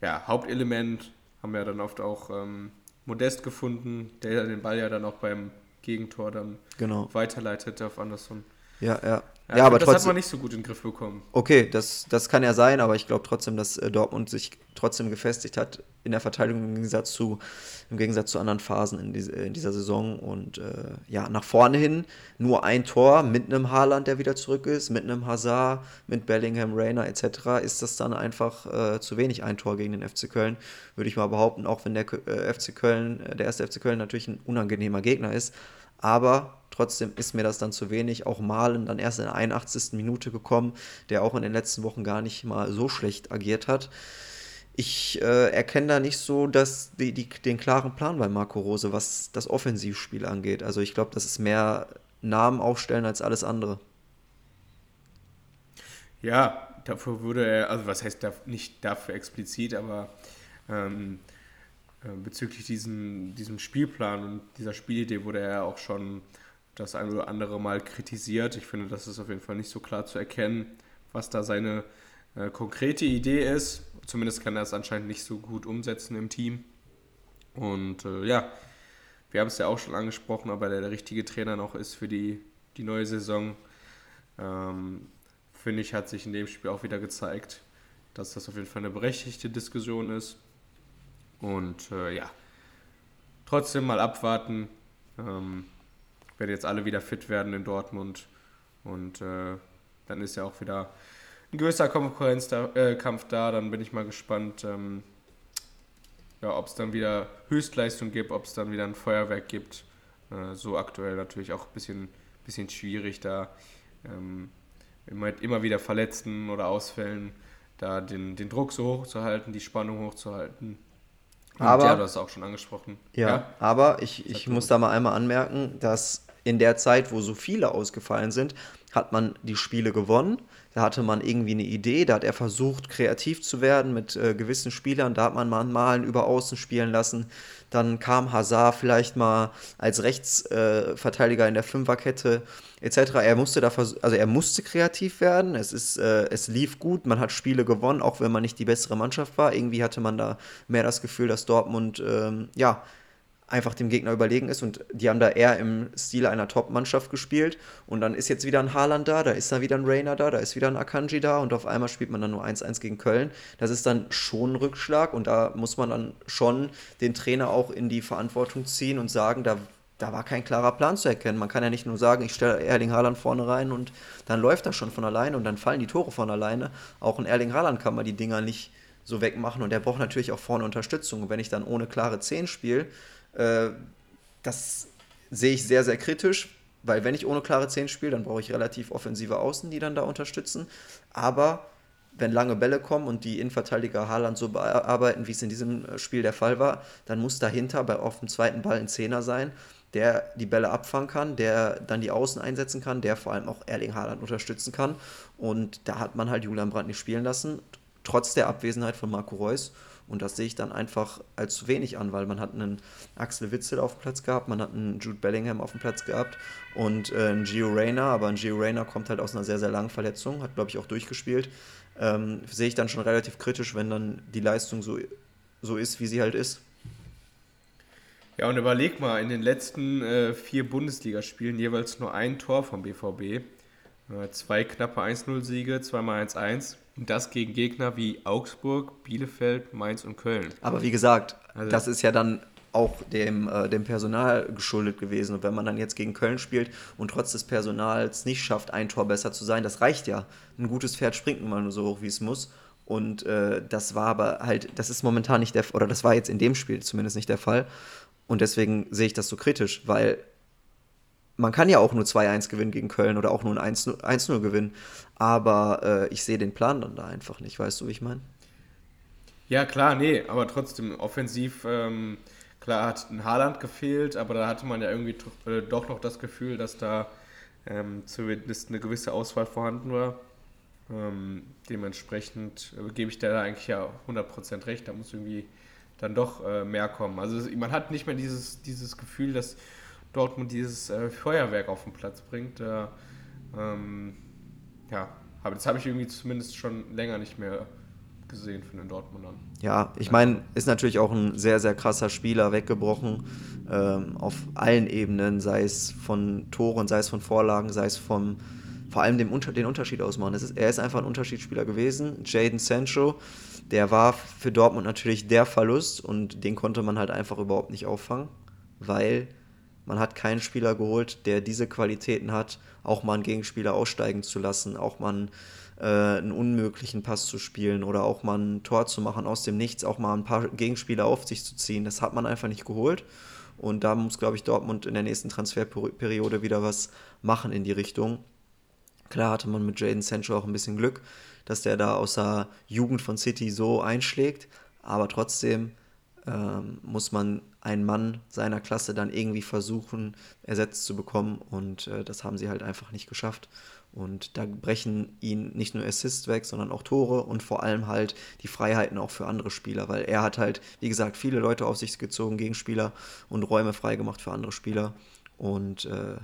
ja, Hauptelement. Haben wir ja dann oft auch ähm, Modest gefunden, der den Ball ja dann auch beim Gegentor dann genau. weiterleitet auf Anderson. Ja, ja. Ja, ja aber das trotzdem, hat man nicht so gut in den Griff bekommen. Okay, das, das kann ja sein, aber ich glaube trotzdem, dass äh, Dortmund sich trotzdem gefestigt hat in der Verteidigung im Gegensatz zu, im Gegensatz zu anderen Phasen in, diese, in dieser Saison. Und äh, ja, nach vorne hin nur ein Tor mit einem Haaland, der wieder zurück ist, mit einem Hazard, mit Bellingham, Rayner etc. ist das dann einfach äh, zu wenig ein Tor gegen den FC Köln, würde ich mal behaupten, auch wenn der äh, FC Köln, äh, der erste FC Köln natürlich ein unangenehmer Gegner ist. Aber trotzdem ist mir das dann zu wenig. Auch Malen dann erst in der 81. Minute gekommen, der auch in den letzten Wochen gar nicht mal so schlecht agiert hat. Ich äh, erkenne da nicht so dass die, die, den klaren Plan bei Marco Rose, was das Offensivspiel angeht. Also ich glaube, das ist mehr Namen aufstellen als alles andere. Ja, dafür würde er, also was heißt nicht dafür explizit, aber ähm, äh, bezüglich diesen, diesem Spielplan und dieser Spielidee wurde er auch schon das ein oder andere Mal kritisiert. Ich finde, das ist auf jeden Fall nicht so klar zu erkennen, was da seine äh, konkrete Idee ist. Zumindest kann er es anscheinend nicht so gut umsetzen im Team. Und äh, ja, wir haben es ja auch schon angesprochen, ob er der, der richtige Trainer noch ist für die, die neue Saison. Ähm, finde ich, hat sich in dem Spiel auch wieder gezeigt, dass das auf jeden Fall eine berechtigte Diskussion ist. Und äh, ja, trotzdem mal abwarten, ähm, wenn jetzt alle wieder fit werden in Dortmund. Und äh, dann ist ja auch wieder ein gewisser Konkurrenzkampf da, da. Dann bin ich mal gespannt, ähm, ja, ob es dann wieder Höchstleistung gibt, ob es dann wieder ein Feuerwerk gibt. Äh, so aktuell natürlich auch ein bisschen, bisschen schwierig, da ähm, immer, immer wieder Verletzten oder Ausfällen da den, den Druck so hoch zu halten, die Spannung hochzuhalten. Aber, ja, du hast es auch schon angesprochen. Ja, ja? aber ich, ich muss da mal einmal anmerken, dass in der Zeit, wo so viele ausgefallen sind, hat man die Spiele gewonnen. Da hatte man irgendwie eine Idee, da hat er versucht, kreativ zu werden mit äh, gewissen Spielern. Da hat man mal Malen über Außen spielen lassen. Dann kam Hazard vielleicht mal als Rechtsverteidiger äh, in der Fünferkette etc. Er musste da also er musste kreativ werden. Es ist, äh, es lief gut. Man hat Spiele gewonnen, auch wenn man nicht die bessere Mannschaft war. Irgendwie hatte man da mehr das Gefühl, dass Dortmund ähm, ja einfach dem Gegner überlegen ist und die haben da eher im Stil einer Top-Mannschaft gespielt und dann ist jetzt wieder ein Haaland da, da ist dann wieder ein Rainer da, da ist wieder ein Akanji da und auf einmal spielt man dann nur 1-1 gegen Köln. Das ist dann schon ein Rückschlag und da muss man dann schon den Trainer auch in die Verantwortung ziehen und sagen, da, da war kein klarer Plan zu erkennen. Man kann ja nicht nur sagen, ich stelle Erling Haaland vorne rein und dann läuft das schon von alleine und dann fallen die Tore von alleine. Auch ein Erling Haaland kann man die Dinger nicht so wegmachen und der braucht natürlich auch vorne Unterstützung. Und wenn ich dann ohne klare 10 spiele, äh, das sehe ich sehr, sehr kritisch, weil wenn ich ohne klare 10 spiele, dann brauche ich relativ offensive Außen, die dann da unterstützen. Aber wenn lange Bälle kommen und die Innenverteidiger Haaland so bearbeiten, wie es in diesem äh, Spiel der Fall war, dann muss dahinter bei auf dem zweiten Ball ein Zehner sein, der die Bälle abfangen kann, der dann die Außen einsetzen kann, der vor allem auch Erling Haaland unterstützen kann. Und da hat man halt Julian Brandt nicht spielen lassen, trotz der Abwesenheit von Marco Reus. Und das sehe ich dann einfach als zu wenig an, weil man hat einen Axel Witzel auf dem Platz gehabt, man hat einen Jude Bellingham auf dem Platz gehabt und äh, einen Gio Reyna, aber ein Gio Reyna kommt halt aus einer sehr, sehr langen Verletzung, hat glaube ich auch durchgespielt. Ähm, sehe ich dann schon relativ kritisch, wenn dann die Leistung so, so ist, wie sie halt ist. Ja, und überleg mal, in den letzten äh, vier Bundesligaspielen jeweils nur ein Tor vom BVB. Äh, zwei knappe 1-0-Siege, zweimal 1-1. Und das gegen Gegner wie Augsburg, Bielefeld, Mainz und Köln. Aber wie gesagt, also, das ist ja dann auch dem, äh, dem Personal geschuldet gewesen. Und wenn man dann jetzt gegen Köln spielt und trotz des Personals nicht schafft, ein Tor besser zu sein, das reicht ja. Ein gutes Pferd springt immer nur so hoch, wie es muss. Und äh, das war aber halt, das ist momentan nicht der, oder das war jetzt in dem Spiel zumindest nicht der Fall. Und deswegen sehe ich das so kritisch, weil man kann ja auch nur 2-1 gewinnen gegen Köln oder auch nur ein 1-0 gewinnen. Aber äh, ich sehe den Plan dann da einfach nicht, weißt du, wie ich meine? Ja, klar, nee, aber trotzdem offensiv, ähm, klar hat ein Haaland gefehlt, aber da hatte man ja irgendwie äh, doch noch das Gefühl, dass da ähm, zumindest eine gewisse Auswahl vorhanden war. Ähm, dementsprechend äh, gebe ich da eigentlich ja 100% recht, da muss irgendwie dann doch äh, mehr kommen. Also man hat nicht mehr dieses, dieses Gefühl, dass Dortmund dieses äh, Feuerwerk auf den Platz bringt. Äh, ähm, ja, aber das habe ich irgendwie zumindest schon länger nicht mehr gesehen von den Dortmundern. Ja, ich meine, ist natürlich auch ein sehr, sehr krasser Spieler weggebrochen ähm, auf allen Ebenen, sei es von Toren, sei es von Vorlagen, sei es vom vor allem dem, den Unterschied ausmachen. Ist, er ist einfach ein Unterschiedsspieler gewesen. Jaden Sancho, der war für Dortmund natürlich der Verlust und den konnte man halt einfach überhaupt nicht auffangen, weil man hat keinen Spieler geholt, der diese Qualitäten hat, auch mal einen Gegenspieler aussteigen zu lassen, auch mal einen, äh, einen unmöglichen Pass zu spielen oder auch mal ein Tor zu machen aus dem Nichts, auch mal ein paar Gegenspieler auf sich zu ziehen. Das hat man einfach nicht geholt. Und da muss, glaube ich, Dortmund in der nächsten Transferperiode wieder was machen in die Richtung. Klar hatte man mit Jaden Sancho auch ein bisschen Glück, dass der da aus der Jugend von City so einschlägt. Aber trotzdem ähm, muss man einen Mann seiner Klasse dann irgendwie versuchen, ersetzt zu bekommen. Und äh, das haben sie halt einfach nicht geschafft. Und da brechen ihn nicht nur Assists weg, sondern auch Tore und vor allem halt die Freiheiten auch für andere Spieler, weil er hat halt, wie gesagt, viele Leute auf sich gezogen, Gegenspieler und Räume freigemacht für andere Spieler. Und äh,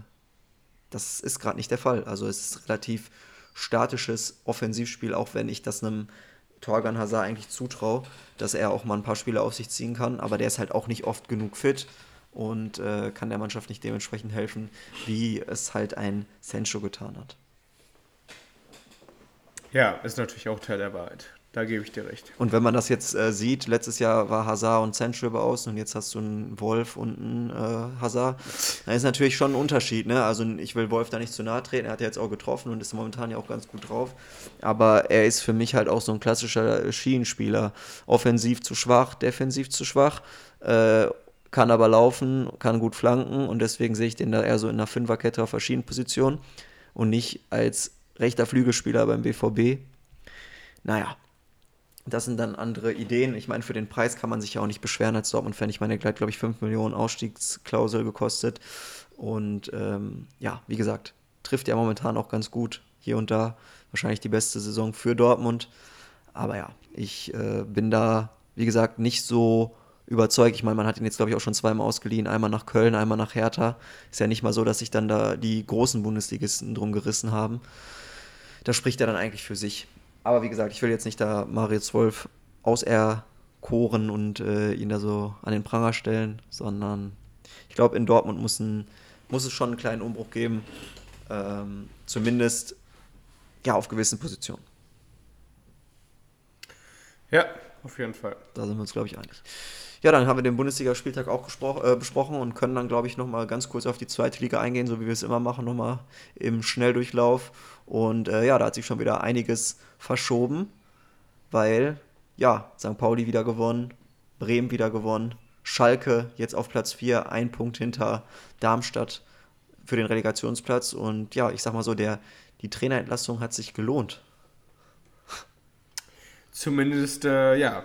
das ist gerade nicht der Fall. Also es ist relativ statisches Offensivspiel, auch wenn ich das einem Torgan Hazard eigentlich zutraue, dass er auch mal ein paar Spiele auf sich ziehen kann, aber der ist halt auch nicht oft genug fit und äh, kann der Mannschaft nicht dementsprechend helfen, wie es halt ein Sancho getan hat. Ja, ist natürlich auch Teil der Wahrheit. Da gebe ich dir recht. Und wenn man das jetzt äh, sieht, letztes Jahr war Hazard und Sancho über außen und jetzt hast du einen Wolf und einen äh, Hazard, dann ist natürlich schon ein Unterschied. Ne? Also ich will Wolf da nicht zu nahe treten, er hat ja jetzt auch getroffen und ist momentan ja auch ganz gut drauf. Aber er ist für mich halt auch so ein klassischer Schienenspieler. Offensiv zu schwach, defensiv zu schwach, äh, kann aber laufen, kann gut flanken und deswegen sehe ich den da eher so in einer Fünferkette auf verschiedenen Positionen und nicht als rechter Flügelspieler beim BVB. Naja, das sind dann andere Ideen. Ich meine, für den Preis kann man sich ja auch nicht beschweren als Dortmund-Fan. Ich meine, der hat, glaube ich, 5 Millionen Ausstiegsklausel gekostet. Und ähm, ja, wie gesagt, trifft ja momentan auch ganz gut hier und da. Wahrscheinlich die beste Saison für Dortmund. Aber ja, ich äh, bin da, wie gesagt, nicht so überzeugt. Ich meine, man hat ihn jetzt, glaube ich, auch schon zweimal ausgeliehen. Einmal nach Köln, einmal nach Hertha. Ist ja nicht mal so, dass sich dann da die großen Bundesligisten drum gerissen haben. Da spricht er dann eigentlich für sich. Aber wie gesagt, ich will jetzt nicht da Marius Wolf auserkoren und äh, ihn da so an den Pranger stellen, sondern ich glaube, in Dortmund muss, ein, muss es schon einen kleinen Umbruch geben. Ähm, zumindest ja auf gewissen Positionen. Ja, auf jeden Fall. Da sind wir uns, glaube ich, einig. Ja, dann haben wir den Bundesligaspieltag auch äh, besprochen und können dann, glaube ich, nochmal ganz kurz auf die zweite Liga eingehen, so wie wir es immer machen, nochmal im Schnelldurchlauf. Und äh, ja, da hat sich schon wieder einiges verschoben, weil, ja, St. Pauli wieder gewonnen, Bremen wieder gewonnen, Schalke jetzt auf Platz 4, ein Punkt hinter Darmstadt für den Relegationsplatz. Und ja, ich sag mal so, der, die Trainerentlassung hat sich gelohnt. Zumindest, äh, ja,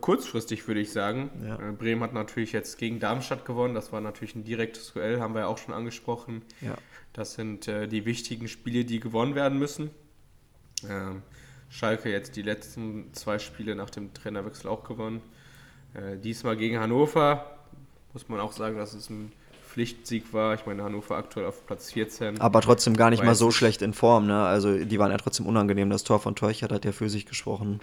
kurzfristig würde ich sagen. Ja. Äh, Bremen hat natürlich jetzt gegen Darmstadt gewonnen. Das war natürlich ein direktes Duell, haben wir ja auch schon angesprochen. Ja. Das sind äh, die wichtigen Spiele, die gewonnen werden müssen. Ähm, Schalke jetzt die letzten zwei Spiele nach dem Trainerwechsel auch gewonnen. Äh, diesmal gegen Hannover. Muss man auch sagen, dass es ein Pflichtsieg war. Ich meine, Hannover aktuell auf Platz 14. Aber trotzdem gar nicht mal so schlecht in Form. Ne? Also die waren ja trotzdem unangenehm. Das Tor von Teuchert hat ja für sich gesprochen.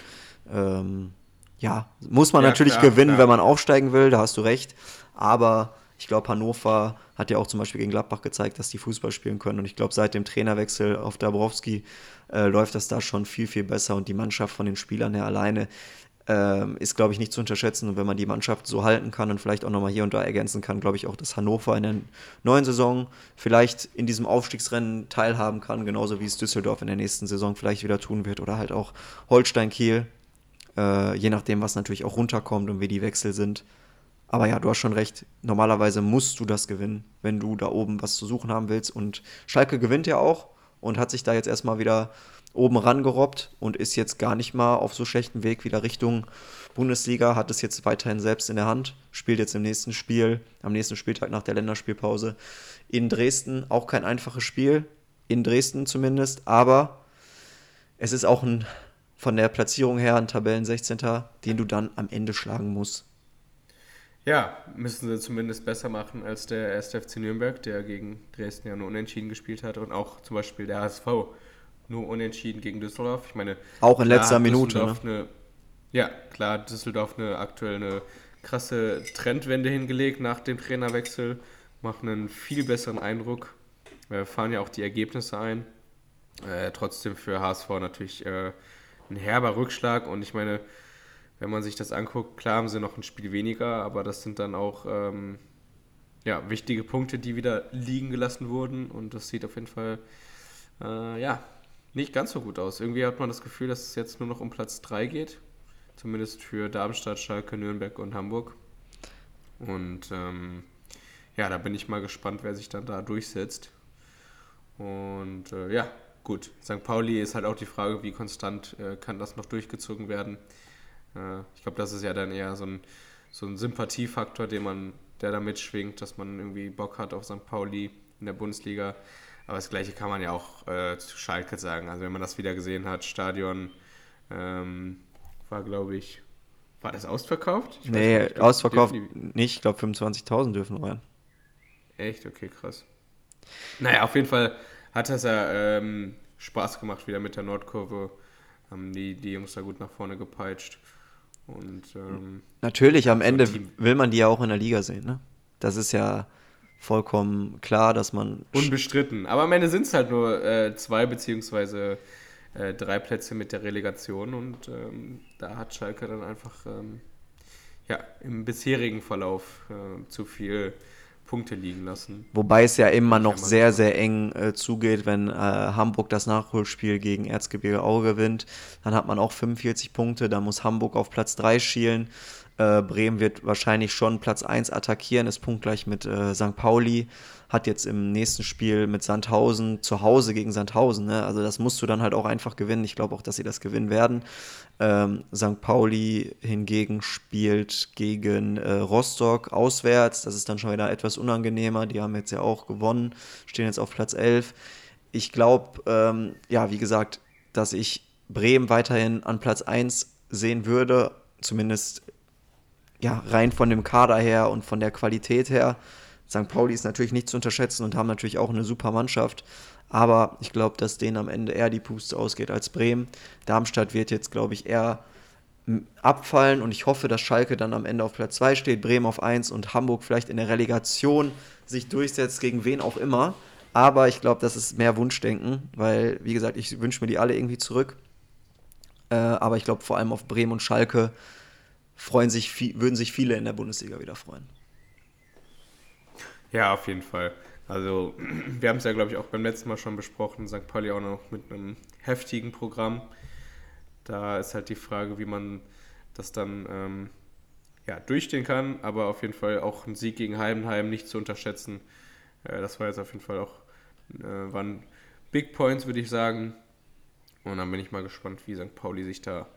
Ähm, ja, muss man Ja, natürlich klar, gewinnen, klar. wenn man aufsteigen will, da hast du recht. Aber ich glaube, Hannover hat ja auch zum Beispiel gegen Gladbach gezeigt, dass die Fußball spielen können. Und ich glaube, seit dem Trainerwechsel auf Dabrowski äh, läuft das da schon viel, viel besser. Und die Mannschaft von den Spielern her alleine ähm, ist, glaube ich, nicht zu unterschätzen. Und wenn man die Mannschaft so halten kann und vielleicht auch nochmal hier und da ergänzen kann, glaube ich auch, dass Hannover in der neuen Saison vielleicht in diesem Aufstiegsrennen teilhaben kann, genauso wie es Düsseldorf in der nächsten Saison vielleicht wieder tun wird. Oder halt auch Holstein Kiel, äh, je nachdem, was natürlich auch runterkommt und wie die Wechsel sind. Aber ja, du hast schon recht. Normalerweise musst du das gewinnen, wenn du da oben was zu suchen haben willst. Und Schalke gewinnt ja auch und hat sich da jetzt erstmal wieder oben rangerobbt und ist jetzt gar nicht mal auf so schlechten Weg wieder Richtung Bundesliga, hat es jetzt weiterhin selbst in der Hand, spielt jetzt im nächsten Spiel, am nächsten Spieltag nach der Länderspielpause in Dresden. Auch kein einfaches Spiel, in Dresden zumindest, aber es ist auch ein, von der Platzierung her ein Tabellen 16. den du dann am Ende schlagen musst. Ja, müssen sie zumindest besser machen als der 1. FC Nürnberg, der gegen Dresden ja nur unentschieden gespielt hat und auch zum Beispiel der HSV nur unentschieden gegen Düsseldorf. Ich meine, Auch in klar letzter Minute, ne? Eine, ja, klar, Düsseldorf eine aktuell eine krasse Trendwende hingelegt nach dem Trainerwechsel, machen einen viel besseren Eindruck, äh, fahren ja auch die Ergebnisse ein. Äh, trotzdem für HSV natürlich äh, ein herber Rückschlag und ich meine, wenn man sich das anguckt, klar haben sie noch ein Spiel weniger, aber das sind dann auch ähm, ja, wichtige Punkte, die wieder liegen gelassen wurden und das sieht auf jeden Fall äh, ja, nicht ganz so gut aus. Irgendwie hat man das Gefühl, dass es jetzt nur noch um Platz 3 geht, zumindest für Darmstadt, Schalke, Nürnberg und Hamburg. Und ähm, ja, da bin ich mal gespannt, wer sich dann da durchsetzt. Und äh, ja, gut. St. Pauli ist halt auch die Frage, wie konstant äh, kann das noch durchgezogen werden. Äh, ich glaube, das ist ja dann eher so ein, so ein Sympathiefaktor, den man, der da mitschwingt, dass man irgendwie Bock hat auf St. Pauli in der Bundesliga. Aber das Gleiche kann man ja auch äh, zu Schalke sagen. Also wenn man das wieder gesehen hat, Stadion ähm, war, glaube ich, war das ausverkauft? Ich Nee, nicht, ich glaub, ausverkauft nicht. Ich glaube, 25.000 dürfen rein. Echt? Okay, krass. Naja, auf jeden Fall hat es ja ähm, Spaß gemacht wieder mit der Nordkurve. Haben die, die Jungs da gut nach vorne gepeitscht. Und ähm, Natürlich, am Ende will man die ja auch in der Liga sehen. Ne? Das ist ja vollkommen klar, dass man. unbestritten. Aber am Ende sind es halt nur äh, zwei beziehungsweise äh, drei Plätze mit der Relegation und ähm, da hat Schalke dann einfach ähm, ja, im bisherigen Verlauf äh, zu viel Punkte liegen lassen. Wobei es ja immer noch sehr, sehr eng äh, zugeht, wenn äh, Hamburg das Nachholspiel gegen Erzgebirge Aue gewinnt. Dann hat man auch 45 Punkte, da muss Hamburg auf Platz 3 schielen. Äh, Bremen wird wahrscheinlich schon Platz 1 attackieren, ist punktgleich mit äh, St. Pauli. Hat jetzt im nächsten Spiel mit Sandhausen zu Hause gegen Sandhausen. Ne? Also das musst du dann halt auch einfach gewinnen. Ich glaube auch, dass sie das gewinnen werden. Ähm, St. Pauli hingegen spielt gegen äh, Rostock auswärts. Das ist dann schon wieder etwas unangenehmer. Die haben jetzt ja auch gewonnen, stehen jetzt auf Platz 11. ich glaube, ähm, ja, wie gesagt, dass ich Bremen weiterhin an Platz 1 sehen würde, zumindest ja, rein von dem Kader her und von der Qualität her. St. Pauli ist natürlich nicht zu unterschätzen und haben natürlich auch eine super Mannschaft. Aber ich glaube, dass denen am Ende eher die Puste ausgeht als Bremen. Darmstadt wird jetzt, glaube ich, eher abfallen und ich hoffe, dass Schalke dann am Ende auf Platz 2 steht, Bremen auf 1 und Hamburg vielleicht in der Relegation sich durchsetzt, gegen wen auch immer. Aber ich glaube, das ist mehr Wunschdenken, weil, wie gesagt, ich wünsche mir die alle irgendwie zurück. Äh, aber ich glaube, vor allem auf Bremen und Schalke freuen sich, würden sich viele in der Bundesliga wieder freuen. Ja, auf jeden Fall. Also, wir haben es ja, glaube ich, auch beim letzten Mal schon besprochen. St. Pauli auch noch mit einem heftigen Programm. Da ist halt die Frage, wie man das dann ähm, ja, durchstehen kann. Aber auf jeden Fall auch ein Sieg gegen Heidenheim nicht zu unterschätzen. Äh, das war jetzt auf jeden Fall auch, äh, waren Big Points, würde ich sagen. Und dann bin ich mal gespannt, wie St. Pauli sich da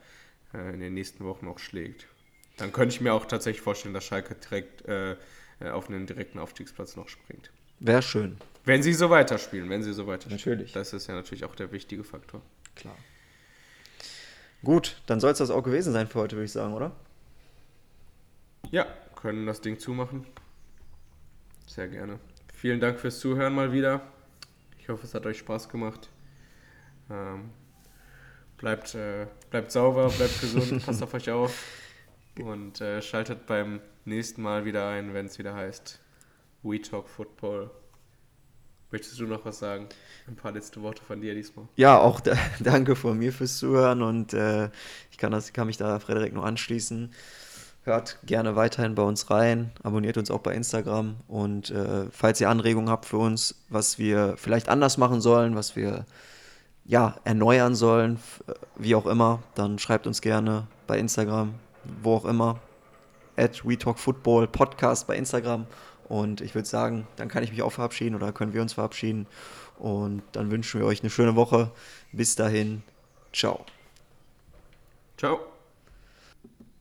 äh, in den nächsten Wochen auch schlägt. Dann könnte ich mir auch tatsächlich vorstellen, dass Schalke direkt äh, äh, auf einen direkten Aufstiegsplatz noch springt. Wäre schön. Wenn sie so weiterspielen, wenn sie so weiterspielen. Natürlich. Das ist ja natürlich auch der wichtige Faktor. Klar. Gut, dann soll es das auch gewesen sein für heute, würde ich sagen, oder? Ja, können das Ding zumachen. Sehr gerne. Vielen Dank fürs Zuhören mal wieder. Ich hoffe, es hat euch Spaß gemacht. Ähm, bleibt, äh, bleibt sauber, bleibt gesund, passt auf euch auf und äh, schaltet beim nächsten Mal wieder ein, wenn es wieder heißt We Talk Football. Möchtest du noch was sagen? Ein paar letzte Worte von dir diesmal. Ja, auch da, danke von mir fürs Zuhören und äh, ich kann, das, kann mich da Frederik nur anschließen. Hört gerne weiterhin bei uns rein, abonniert uns auch bei Instagram und äh, falls ihr Anregungen habt für uns, was wir vielleicht anders machen sollen, was wir ja erneuern sollen, wie auch immer, dann schreibt uns gerne bei Instagram, wo auch immer, at We Talk Football Podcast bei Instagram und ich würde sagen, dann kann ich mich auch verabschieden oder können wir uns verabschieden. Und dann wünschen wir euch eine schöne Woche. Bis dahin. Ciao. Ciao.